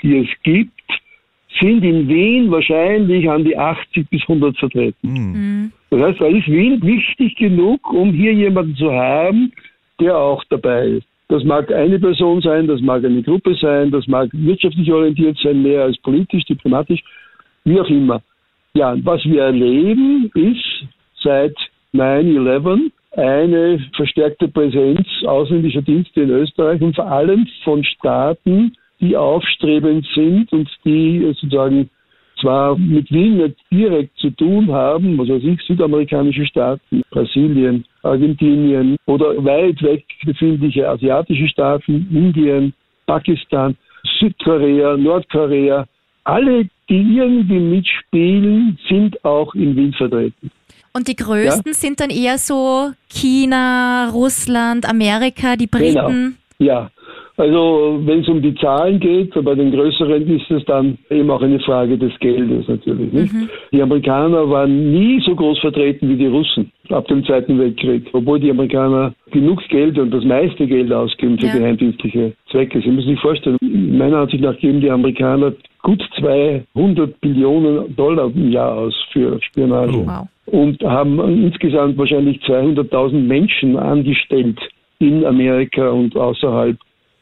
die es gibt, sind in Wien wahrscheinlich an die 80 bis 100 vertreten. Das heißt, da ist Wien wichtig genug, um hier jemanden zu haben, der auch dabei ist. Das mag eine Person sein, das mag eine Gruppe sein, das mag wirtschaftlich orientiert sein, mehr als politisch, diplomatisch, wie auch immer. Ja, was wir erleben, ist seit 9-11 eine verstärkte Präsenz ausländischer Dienste in Österreich und vor allem von Staaten, die aufstrebend sind und die sozusagen zwar mit Wien nicht direkt zu tun haben, was weiß ich, südamerikanische Staaten, Brasilien, Argentinien oder weit weg befindliche asiatische Staaten, Indien, Pakistan, Südkorea, Nordkorea, alle, die irgendwie mitspielen, sind auch in Wien vertreten. Und die größten sind dann eher so China, Russland, Amerika, die Genau. Briten. Ja, also wenn es um die Zahlen geht, bei den größeren ist es dann eben auch eine Frage des Geldes natürlich. Nicht? Die Amerikaner waren nie so groß vertreten wie die Russen ab dem Zweiten Weltkrieg, obwohl die Amerikaner genug Geld und das meiste Geld ausgeben für Ja. geheimdienstliche Zwecke. Sie müssen sich vorstellen, meiner Ansicht nach geben die Amerikaner gut 200 Billionen Dollar im Jahr aus für Spionage Wow. und haben insgesamt wahrscheinlich 200.000 Menschen angestellt in Amerika und außerhalb,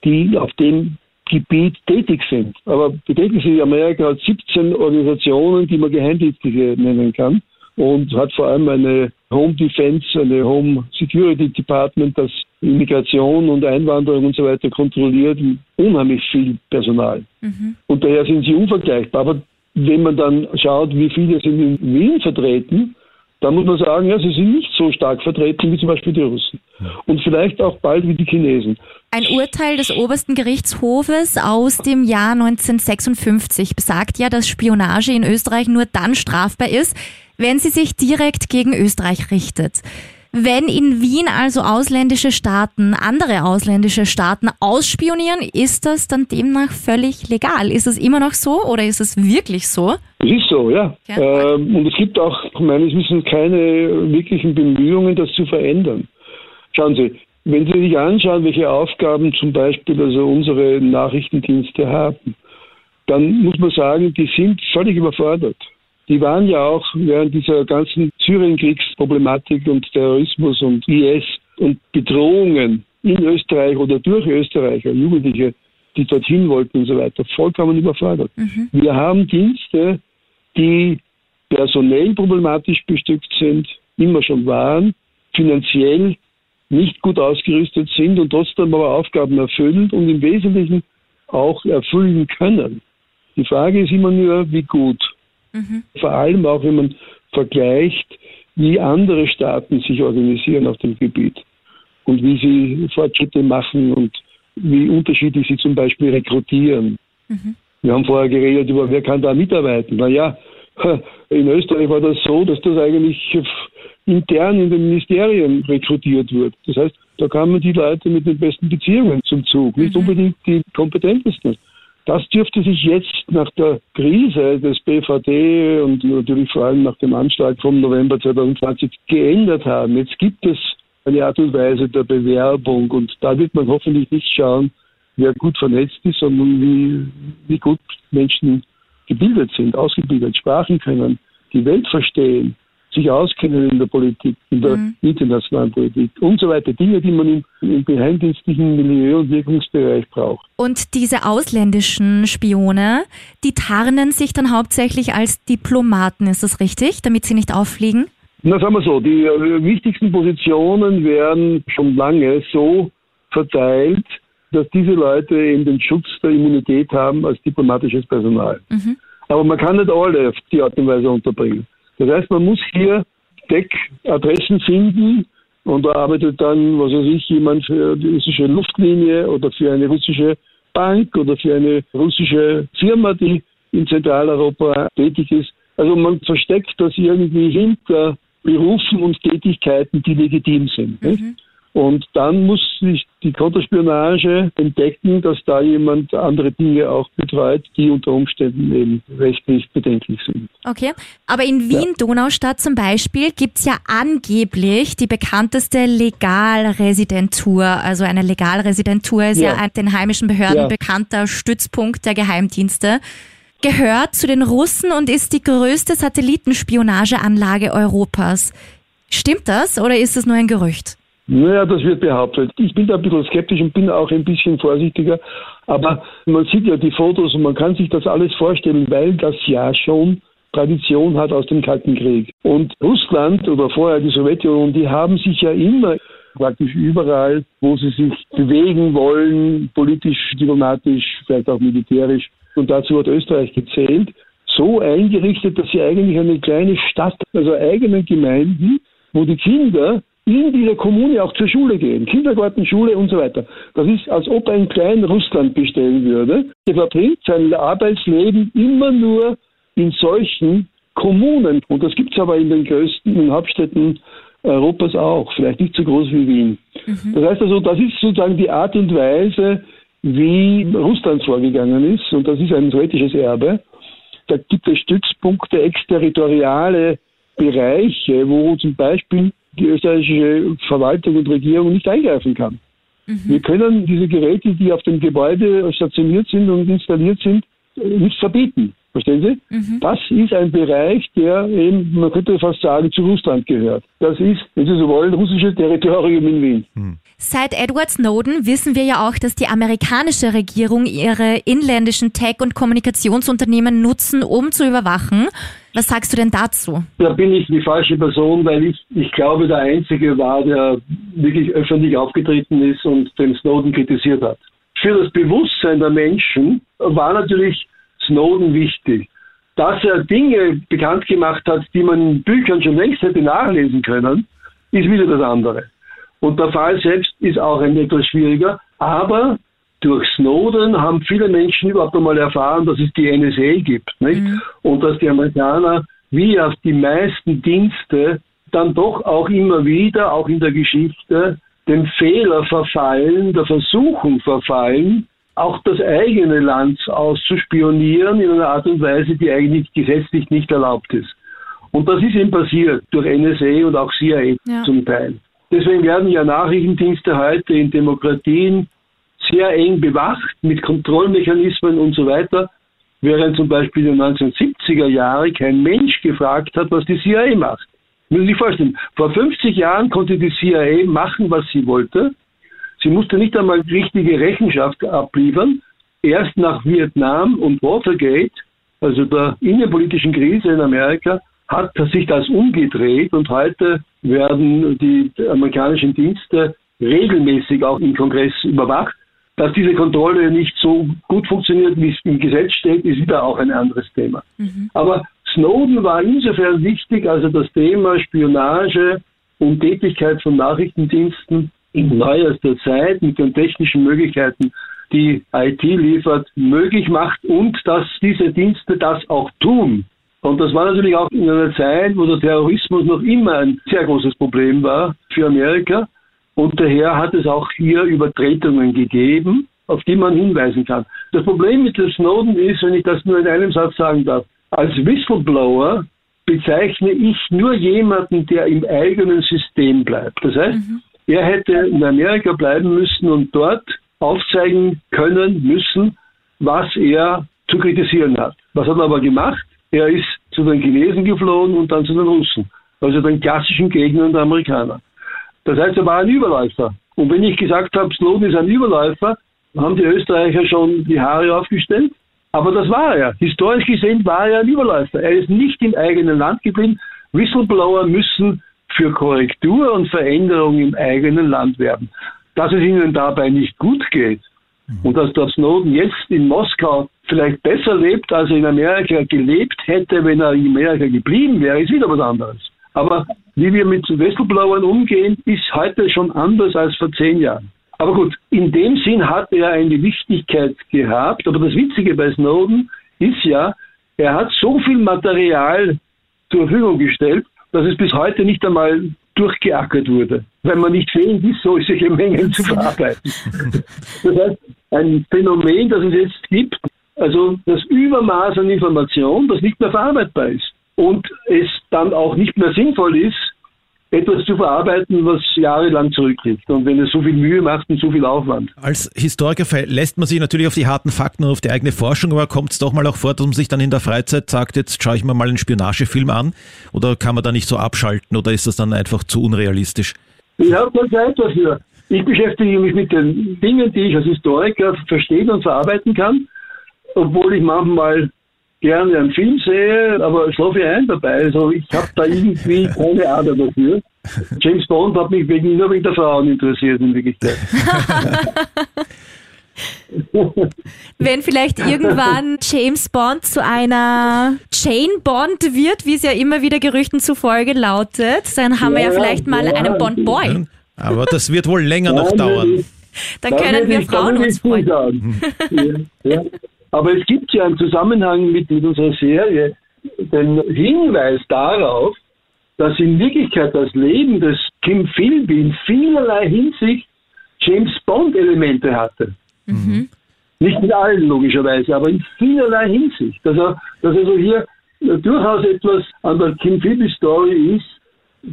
die auf dem Gebiet tätig sind. Aber bedenken Sie, Amerika hat 17 Organisationen, die man Geheimdienstliche nennen kann und hat vor allem eine Home Defense, eine Home Security Department, das Immigration und Einwanderung und so weiter kontrolliert, unheimlich viel Personal. Und daher sind sie unvergleichbar. Aber wenn man dann schaut, wie viele sind in Wien vertreten, dann muss man sagen, ja, sie sind nicht so stark vertreten wie zum Beispiel die Russen. Und vielleicht auch bald wie die Chinesen. Ein Urteil des obersten Gerichtshofes aus dem Jahr 1956 besagt ja, dass Spionage in Österreich nur dann strafbar ist, wenn sie sich direkt gegen Österreich richtet. Wenn in Wien also ausländische Staaten, andere ausländische Staaten ausspionieren, ist das dann demnach völlig legal? Ist es immer noch so oder ist es wirklich so? Es ist so, ja. Ja. Ähm, und es gibt auch meines Wissens keine wirklichen Bemühungen, das zu verändern. Schauen Sie, wenn Sie sich anschauen, welche Aufgaben zum Beispiel also unsere Nachrichtendienste haben, dann muss man sagen, die sind völlig überfordert. Die waren ja auch während dieser ganzen Syrienkriegsproblematik und Terrorismus und IS und Bedrohungen in Österreich oder durch Österreicher, Jugendliche, die dorthin wollten und so weiter, vollkommen überfordert. Wir haben Dienste, die personell problematisch bestückt sind, immer schon waren, finanziell nicht gut ausgerüstet sind und trotzdem aber Aufgaben erfüllen und im Wesentlichen auch erfüllen können. Die Frage ist immer nur, wie gut. Vor allem auch, wenn man vergleicht, wie andere Staaten sich organisieren auf dem Gebiet und wie sie Fortschritte machen und wie unterschiedlich sie zum Beispiel rekrutieren. Wir haben vorher geredet über, wer kann da mitarbeiten. Naja, in Österreich war das so, dass das eigentlich intern in den Ministerien rekrutiert wird. Das heißt, da kamen die Leute mit den besten Beziehungen zum Zug, nicht unbedingt die kompetentesten. Das dürfte sich jetzt nach der Krise des BVD und natürlich vor allem nach dem Anschlag vom November 2020 geändert haben. Jetzt gibt es eine Art und Weise der Bewerbung und da wird man hoffentlich nicht schauen, wer gut vernetzt ist, sondern wie, wie gut Menschen gebildet sind, ausgebildet, Sprachen können, die Welt verstehen, sich auskennen in der Politik, in der internationalen Politik und so weiter. Dinge, die man im, im geheimdienstlichen Milieu und Wirkungsbereich braucht. Und diese ausländischen Spione, die tarnen sich dann hauptsächlich als Diplomaten, ist das richtig, damit sie nicht auffliegen? Na, sagen wir so, die äh, wichtigsten Positionen werden schon lange so verteilt, dass diese Leute eben den Schutz der Immunität haben als diplomatisches Personal. Aber man kann nicht alle auf die Art und Weise unterbringen. Das heißt, man muss hier Deckadressen finden und da arbeitet dann, was weiß ich, jemand für die russische Luftlinie oder für eine russische Bank oder für eine russische Firma, die in Zentraleuropa tätig ist. Also man versteckt das irgendwie hinter Berufen und Tätigkeiten, die legitim sind. Nicht? Und dann muss sich die Konterspionage entdecken, dass da jemand andere Dinge auch betreut, die unter Umständen eben rechtlich bedenklich sind. Okay, aber in Wien-Donaustadt zum Beispiel gibt's ja angeblich die bekannteste Legalresidentur. Also eine Legalresidentur ist ja, Ja. ein den heimischen Behörden Ja. bekannter Stützpunkt der Geheimdienste. Gehört zu den Russen und ist die größte Satellitenspionageanlage Europas. Stimmt das oder ist es nur ein Gerücht? Naja, das wird behauptet. Ich bin da ein bisschen skeptisch und bin auch ein bisschen vorsichtiger. Aber man sieht ja die Fotos und man kann sich das alles vorstellen, weil das ja schon Tradition hat aus dem Kalten Krieg. Und Russland oder vorher die Sowjetunion, die haben sich ja immer praktisch überall, wo sie sich bewegen wollen, politisch, diplomatisch, vielleicht auch militärisch, und dazu hat Österreich gezählt, so eingerichtet, dass sie eigentlich eine kleine Stadt, also eigene Gemeinden, wo die Kinder in dieser Kommune auch zur Schule gehen, Kindergarten, Schule und so weiter. Das ist, als ob ein kleines Russland bestellen würde. Er verbringt sein Arbeitsleben immer nur in solchen Kommunen. Und das gibt es aber in den größten Hauptstädten Europas auch, vielleicht nicht so groß wie Wien. Das heißt also, das ist sozusagen die Art und Weise, wie Russland vorgegangen ist, und das ist ein sowjetisches Erbe. Da gibt es Stützpunkte, exterritoriale Bereiche, wo zum Beispiel die österreichische Verwaltung und Regierung nicht eingreifen kann. Wir können diese Geräte, die auf dem Gebäude stationiert sind und installiert sind, nicht verbieten. Verstehen Sie? Das ist ein Bereich, der eben, man könnte fast sagen, zu Russland gehört. Das ist, wenn Sie so wollen, russisches Territorium in Wien. Seit Edward Snowden wissen wir ja auch, dass die amerikanische Regierung ihre inländischen Tech- und Kommunikationsunternehmen nutzen, um zu überwachen. Was sagst du denn dazu? Da bin ich die falsche Person, weil ich, ich glaube, der Einzige war, der wirklich öffentlich aufgetreten ist und den Snowden kritisiert hat. Für das Bewusstsein der Menschen war natürlich Snowden wichtig. Dass er Dinge bekannt gemacht hat, die man in Büchern schon längst hätte nachlesen können, ist wieder das andere. Und der Fall selbst ist auch ein etwas schwieriger, aber durch Snowden haben viele Menschen überhaupt einmal erfahren, dass es die NSA gibt, nicht? Und dass die Amerikaner wie auf die meisten Dienste dann doch auch immer wieder, auch in der Geschichte, dem Fehler verfallen, der Versuchung verfallen, auch das eigene Land auszuspionieren in einer Art und Weise, die eigentlich gesetzlich nicht erlaubt ist. Und das ist eben passiert durch NSA und auch CIA Ja. zum Teil. Deswegen werden ja Nachrichtendienste heute in Demokratien sehr eng bewacht mit Kontrollmechanismen und so weiter, während zum Beispiel in den 1970er Jahren kein Mensch gefragt hat, was die CIA macht. Müssen Sie sich vorstellen, vor 50 Jahren konnte die CIA machen, was sie wollte. Sie musste nicht einmal richtige Rechenschaft abliefern. Erst nach Vietnam und Watergate, also der innenpolitischen Krise in Amerika, hat sich das umgedreht und heute werden die amerikanischen Dienste regelmäßig auch im Kongress überwacht. Dass diese Kontrolle nicht so gut funktioniert, wie es im Gesetz steht, ist wieder auch ein anderes Thema. Aber Snowden war insofern wichtig, also das Thema Spionage und Tätigkeit von Nachrichtendiensten in neuester Zeit mit den technischen Möglichkeiten, die IT liefert, möglich macht und dass diese Dienste das auch tun. Und das war natürlich auch in einer Zeit, wo der Terrorismus noch immer ein sehr großes Problem war für Amerika. Und daher hat es auch hier Übertretungen gegeben, auf die man hinweisen kann. Das Problem mit dem Snowden ist, wenn ich das nur in einem Satz sagen darf, als Whistleblower bezeichne ich nur jemanden, der im eigenen System bleibt. Das heißt, er hätte in Amerika bleiben müssen und dort aufzeigen können müssen, was er zu kritisieren hat. Was hat er aber gemacht? Er ist zu den Chinesen geflohen und dann zu den Russen, also den klassischen Gegnern der Amerikaner. Das heißt, er war ein Überläufer. Und wenn ich gesagt habe, Snowden ist ein Überläufer, haben die Österreicher schon die Haare aufgestellt. Aber das war er. Historisch gesehen war er ein Überläufer. Er ist nicht im eigenen Land geblieben. Whistleblower müssen für Korrektur und Veränderung im eigenen Land werben. Dass es ihnen dabei nicht gut geht und dass der Snowden jetzt in Moskau vielleicht besser lebt, als er in Amerika gelebt hätte, wenn er in Amerika geblieben wäre, ist wieder was anderes. Aber wie wir mit Whistleblowern umgehen, ist heute schon anders als vor zehn Jahren. Aber gut, in dem Sinn hat er eine Wichtigkeit gehabt. Aber das Witzige bei Snowden ist ja, er hat so viel Material zur Verfügung gestellt, dass es bis heute nicht einmal durchgeackert wurde, weil man nicht fähig ist, solche Mengen zu verarbeiten. Das heißt, ein Phänomen, das es jetzt gibt, also das Übermaß an Information, das nicht mehr verarbeitbar ist und es dann auch nicht mehr sinnvoll ist, etwas zu verarbeiten, was jahrelang zurückliegt. Und wenn es so viel Mühe macht und so viel Aufwand. Als Historiker lässt man sich natürlich auf die harten Fakten und auf die eigene Forschung, aber kommt es doch mal auch vor, dass man sich dann in der Freizeit sagt, jetzt schaue ich mir mal einen Spionagefilm an oder kann man da nicht so abschalten oder ist das dann einfach zu unrealistisch? Ich habe keine Zeit dafür. Ich beschäftige mich mit den Dingen, die ich als Historiker verstehen und verarbeiten kann, obwohl ich manchmal gerne einen Film sehe, aber schlafe ein dabei. Also ich habe da irgendwie keine Ader dafür. James Bond hat mich wegen, nur wegen der Frauen interessiert in Wirklichkeit. Wenn vielleicht irgendwann James Bond zu einer Jane Bond wird, wie es ja immer wieder Gerüchten zufolge lautet, dann haben wir ja Ja, vielleicht mal ja. einen Bond Boy. Aber das wird wohl länger noch dauern. Dann Da können wir ich- Frauen uns ich freuen. Aber es gibt ja einen Zusammenhang mit, mit unserer Serie den Hinweis darauf, dass in Wirklichkeit das Leben des Kim Philby in vielerlei Hinsicht James Bond-Elemente hatte. Nicht in allen logischerweise, aber in vielerlei Hinsicht. Dass, er, dass also hier durchaus etwas an der Kim Philby-Story ist,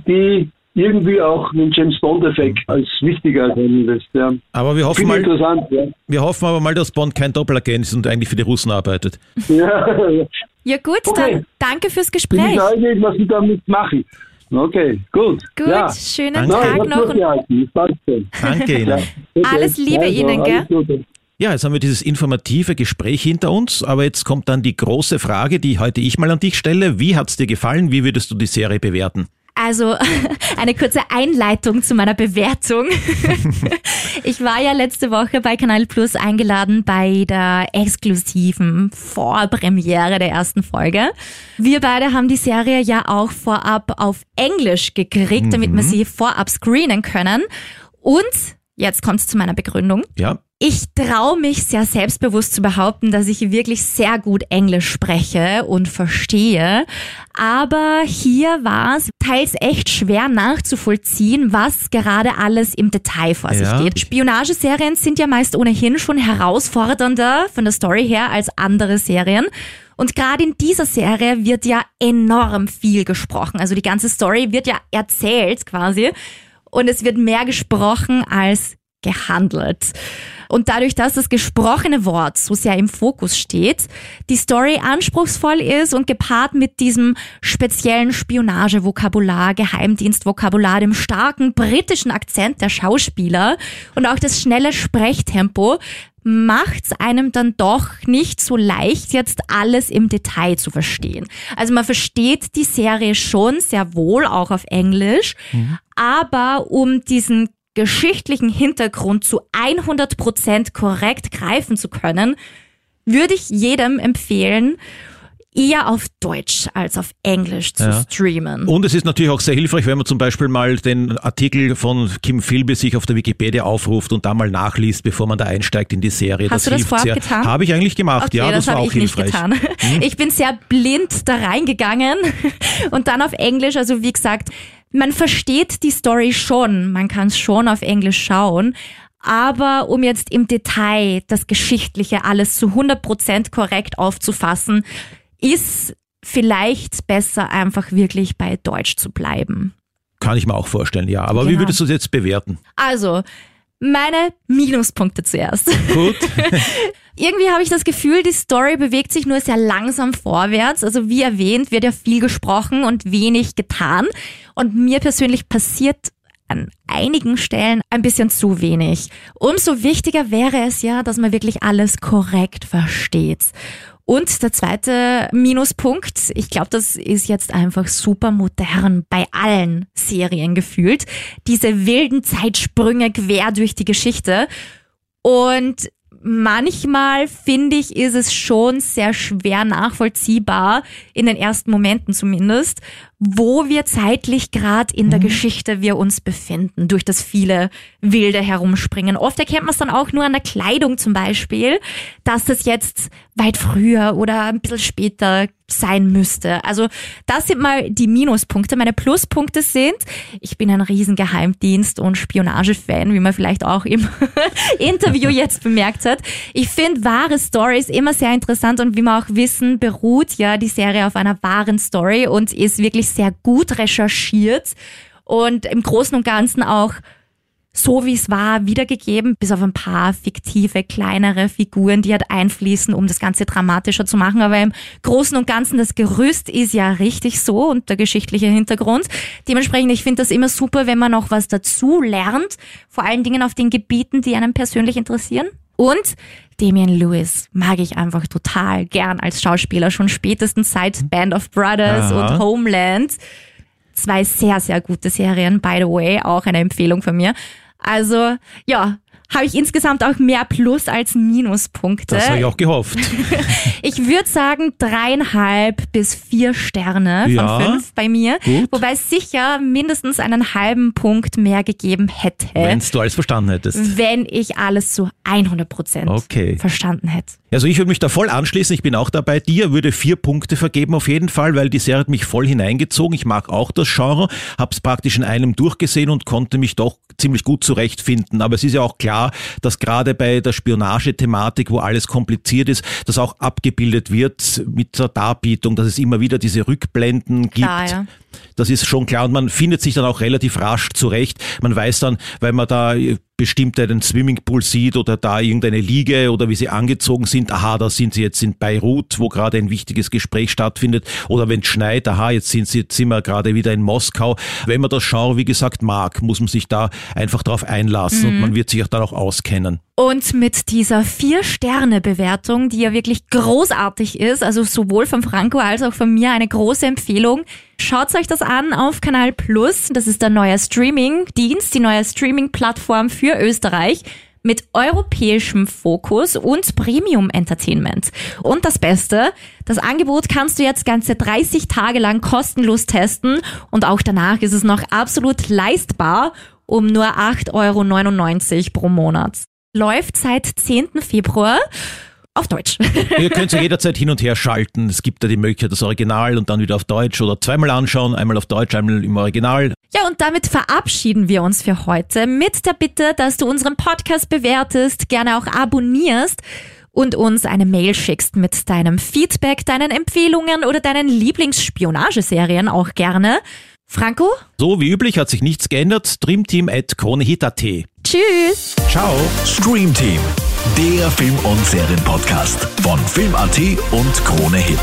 die irgendwie auch einen James Bond-Effekt als wichtiger erkennen lässt. Ja. Aber wir hoffen, mal, interessant, ja. wir hoffen aber mal, dass Bond kein Doppelagent ist und eigentlich für die Russen arbeitet. ja. ja. Gut, Okay. dann danke fürs Bin ich Gespräch. neugierig, was Sie damit machen. Okay, gut. Gut, ja. schönen Danke. Nein, Tag hab noch und. Danke Ihnen. Alles Liebe Ihnen, gell? Gute. Ja, jetzt haben wir dieses informative Gespräch hinter uns, aber jetzt kommt dann die große Frage, die heute ich mal an dich stelle. Wie hat's dir gefallen? Wie würdest du die Serie bewerten? Also eine kurze Einleitung zu meiner Bewertung. Ich war ja letzte Woche bei Kanal Plus eingeladen bei der exklusiven Vorpremiere der ersten Folge. Wir beide haben die Serie ja auch vorab auf Englisch gekriegt, damit wir sie vorab screenen können. Und jetzt kommt's zu meiner Begründung. Ja, Ich traue mich sehr selbstbewusst zu behaupten, dass ich wirklich sehr gut Englisch spreche und verstehe. Aber hier war es teils echt schwer nachzuvollziehen, was gerade alles im Detail vor sich Ja. geht. Spionageserien sind ja meist ohnehin schon herausfordernder von der Story her als andere Serien. Und gerade in dieser Serie wird ja enorm viel gesprochen. Also die ganze Story wird ja erzählt quasi. Und es wird mehr gesprochen als gehandelt. Und dadurch, dass das gesprochene Wort so sehr im Fokus steht, die Story anspruchsvoll ist und gepaart mit diesem speziellen Spionagevokabular, Geheimdienstvokabular, dem starken britischen Akzent der Schauspieler und auch das schnelle Sprechtempo, macht's einem dann doch nicht so leicht, jetzt alles im Detail zu verstehen. Also man versteht die Serie schon sehr wohl, auch auf Englisch, aber um diesen geschichtlichen Hintergrund zu 100% korrekt greifen zu können, würde ich jedem empfehlen, eher auf Deutsch als auf Englisch zu Ja. streamen. Und es ist natürlich auch sehr hilfreich, wenn man zum Beispiel mal den Artikel von Kim Philby sich auf der Wikipedia aufruft und da mal nachliest, bevor man da einsteigt in die Serie. Hast du das hilft vorab sehr. getan? Habe ich eigentlich gemacht, Okay, ja, das, das, war auch ich nicht hilfreich. getan. Ich bin sehr blind da reingegangen und dann auf Englisch, also wie gesagt, man versteht die Story schon, man kann es schon auf Englisch schauen, aber um jetzt im Detail das Geschichtliche alles zu 100% korrekt aufzufassen, ist vielleicht besser einfach wirklich bei Deutsch zu bleiben. Kann ich mir auch vorstellen, ja. Aber wie Genau. würdest du es jetzt bewerten? Also, meine Minuspunkte zuerst. Gut. Irgendwie habe ich das Gefühl, die Story bewegt sich nur sehr langsam vorwärts. Also wie erwähnt, wird ja viel gesprochen und wenig getan. Und mir persönlich passiert an einigen Stellen ein bisschen zu wenig. Umso wichtiger wäre es ja, dass man wirklich alles korrekt versteht. Und der zweite Minuspunkt, ich glaube, das ist jetzt einfach super modern bei allen Serien gefühlt. Diese wilden Zeitsprünge quer durch die Geschichte. Und manchmal finde ich, ist es schon sehr schwer nachvollziehbar, in den ersten Momenten zumindest, wo wir zeitlich gerade in der Geschichte wir uns befinden, durch das viele wilde Herumspringen. Oft erkennt man es dann auch nur an der Kleidung zum Beispiel, dass das jetzt weit früher oder ein bisschen später sein müsste. Also das sind mal die Minuspunkte. Meine Pluspunkte sind, ich bin ein riesen Geheimdienst- und Spionagefan, wie man vielleicht auch im Interview jetzt bemerkt hat. Ich finde wahre Stories immer sehr interessant und wie wir auch wissen, beruht ja die Serie auf einer wahren Story und ist wirklich sehr gut recherchiert und im Großen und Ganzen auch so wie es war, wiedergegeben, bis auf ein paar fiktive, kleinere Figuren, die halt einfließen, um das Ganze dramatischer zu machen. Aber im Großen und Ganzen, das Gerüst ist ja richtig so und der geschichtliche Hintergrund. Dementsprechend, ich finde das immer super, wenn man noch was dazu lernt, vor allen Dingen auf den Gebieten, die einen persönlich interessieren. Und Damian Lewis mag ich einfach total gern als Schauspieler, schon spätestens seit Band of Brothers Aha. und Homeland. Zwei sehr, sehr gute Serien, by the way, auch eine Empfehlung von mir. Also, ja, habe ich insgesamt auch mehr Plus als Minuspunkte. Das habe ich auch gehofft. Ich würde sagen dreieinhalb bis vier Sterne von Ja, fünf bei mir. gut. Wobei es sicher mindestens einen halben Punkt mehr gegeben hätte, Wenn du alles verstanden hättest. wenn ich alles zu 100 Prozent Okay. verstanden hätte. Also ich würde mich da voll anschließen. Ich bin auch dabei. Dir würde vier Punkte vergeben auf jeden Fall, weil die Serie hat mich voll hineingezogen. Ich mag auch das Genre, hab's praktisch in einem durchgesehen und konnte mich doch ziemlich gut zurechtfinden. Aber es ist ja auch klar, dass gerade bei der Spionagethematik, wo alles kompliziert ist, das auch abgebildet wird mit der Darbietung, dass es immer wieder diese Rückblenden gibt. Klar, ja. Das ist schon klar und man findet sich dann auch relativ rasch zurecht. Man weiß dann, weil man da bestimmte einen Swimmingpool sieht oder da irgendeine Liege oder wie sie angezogen sind, aha, da sind sie jetzt in Beirut, wo gerade ein wichtiges Gespräch stattfindet oder wenn es schneit, aha, jetzt sind sie, jetzt sind wir gerade wieder in Moskau. Wenn man das Genre, wie gesagt, mag, muss man sich da einfach drauf einlassen und man wird sich auch dann auch auskennen. Und mit dieser Vier-Sterne-Bewertung, die ja wirklich großartig ist, also sowohl von Franco als auch von mir eine große Empfehlung. Schaut euch das an auf Kanal Plus. Das ist der neue Streaming-Dienst, die neue Streaming-Plattform für Österreich mit europäischem Fokus und Premium-Entertainment. Und das Beste, das Angebot kannst du jetzt ganze 30 Tage lang kostenlos testen und auch danach ist es noch absolut leistbar um nur 8,99 Euro pro Monat. Läuft seit 10. Februar auf Deutsch. Ihr könnt ja jederzeit hin und her schalten. Es gibt da die Möglichkeit, das Original und dann wieder auf Deutsch oder zweimal anschauen, einmal auf Deutsch, einmal im Original. Ja, und damit verabschieden wir uns für heute mit der Bitte, dass du unseren Podcast bewertest, gerne auch abonnierst und uns eine Mail schickst mit deinem Feedback, deinen Empfehlungen oder deinen Lieblingsspionageserien auch gerne. Franco? So wie üblich hat sich nichts geändert. Streamteam at KroneHit.at. Tschüss! Ciao! Stream Team, der Film- und Serienpodcast von Film.at und Krone Hit.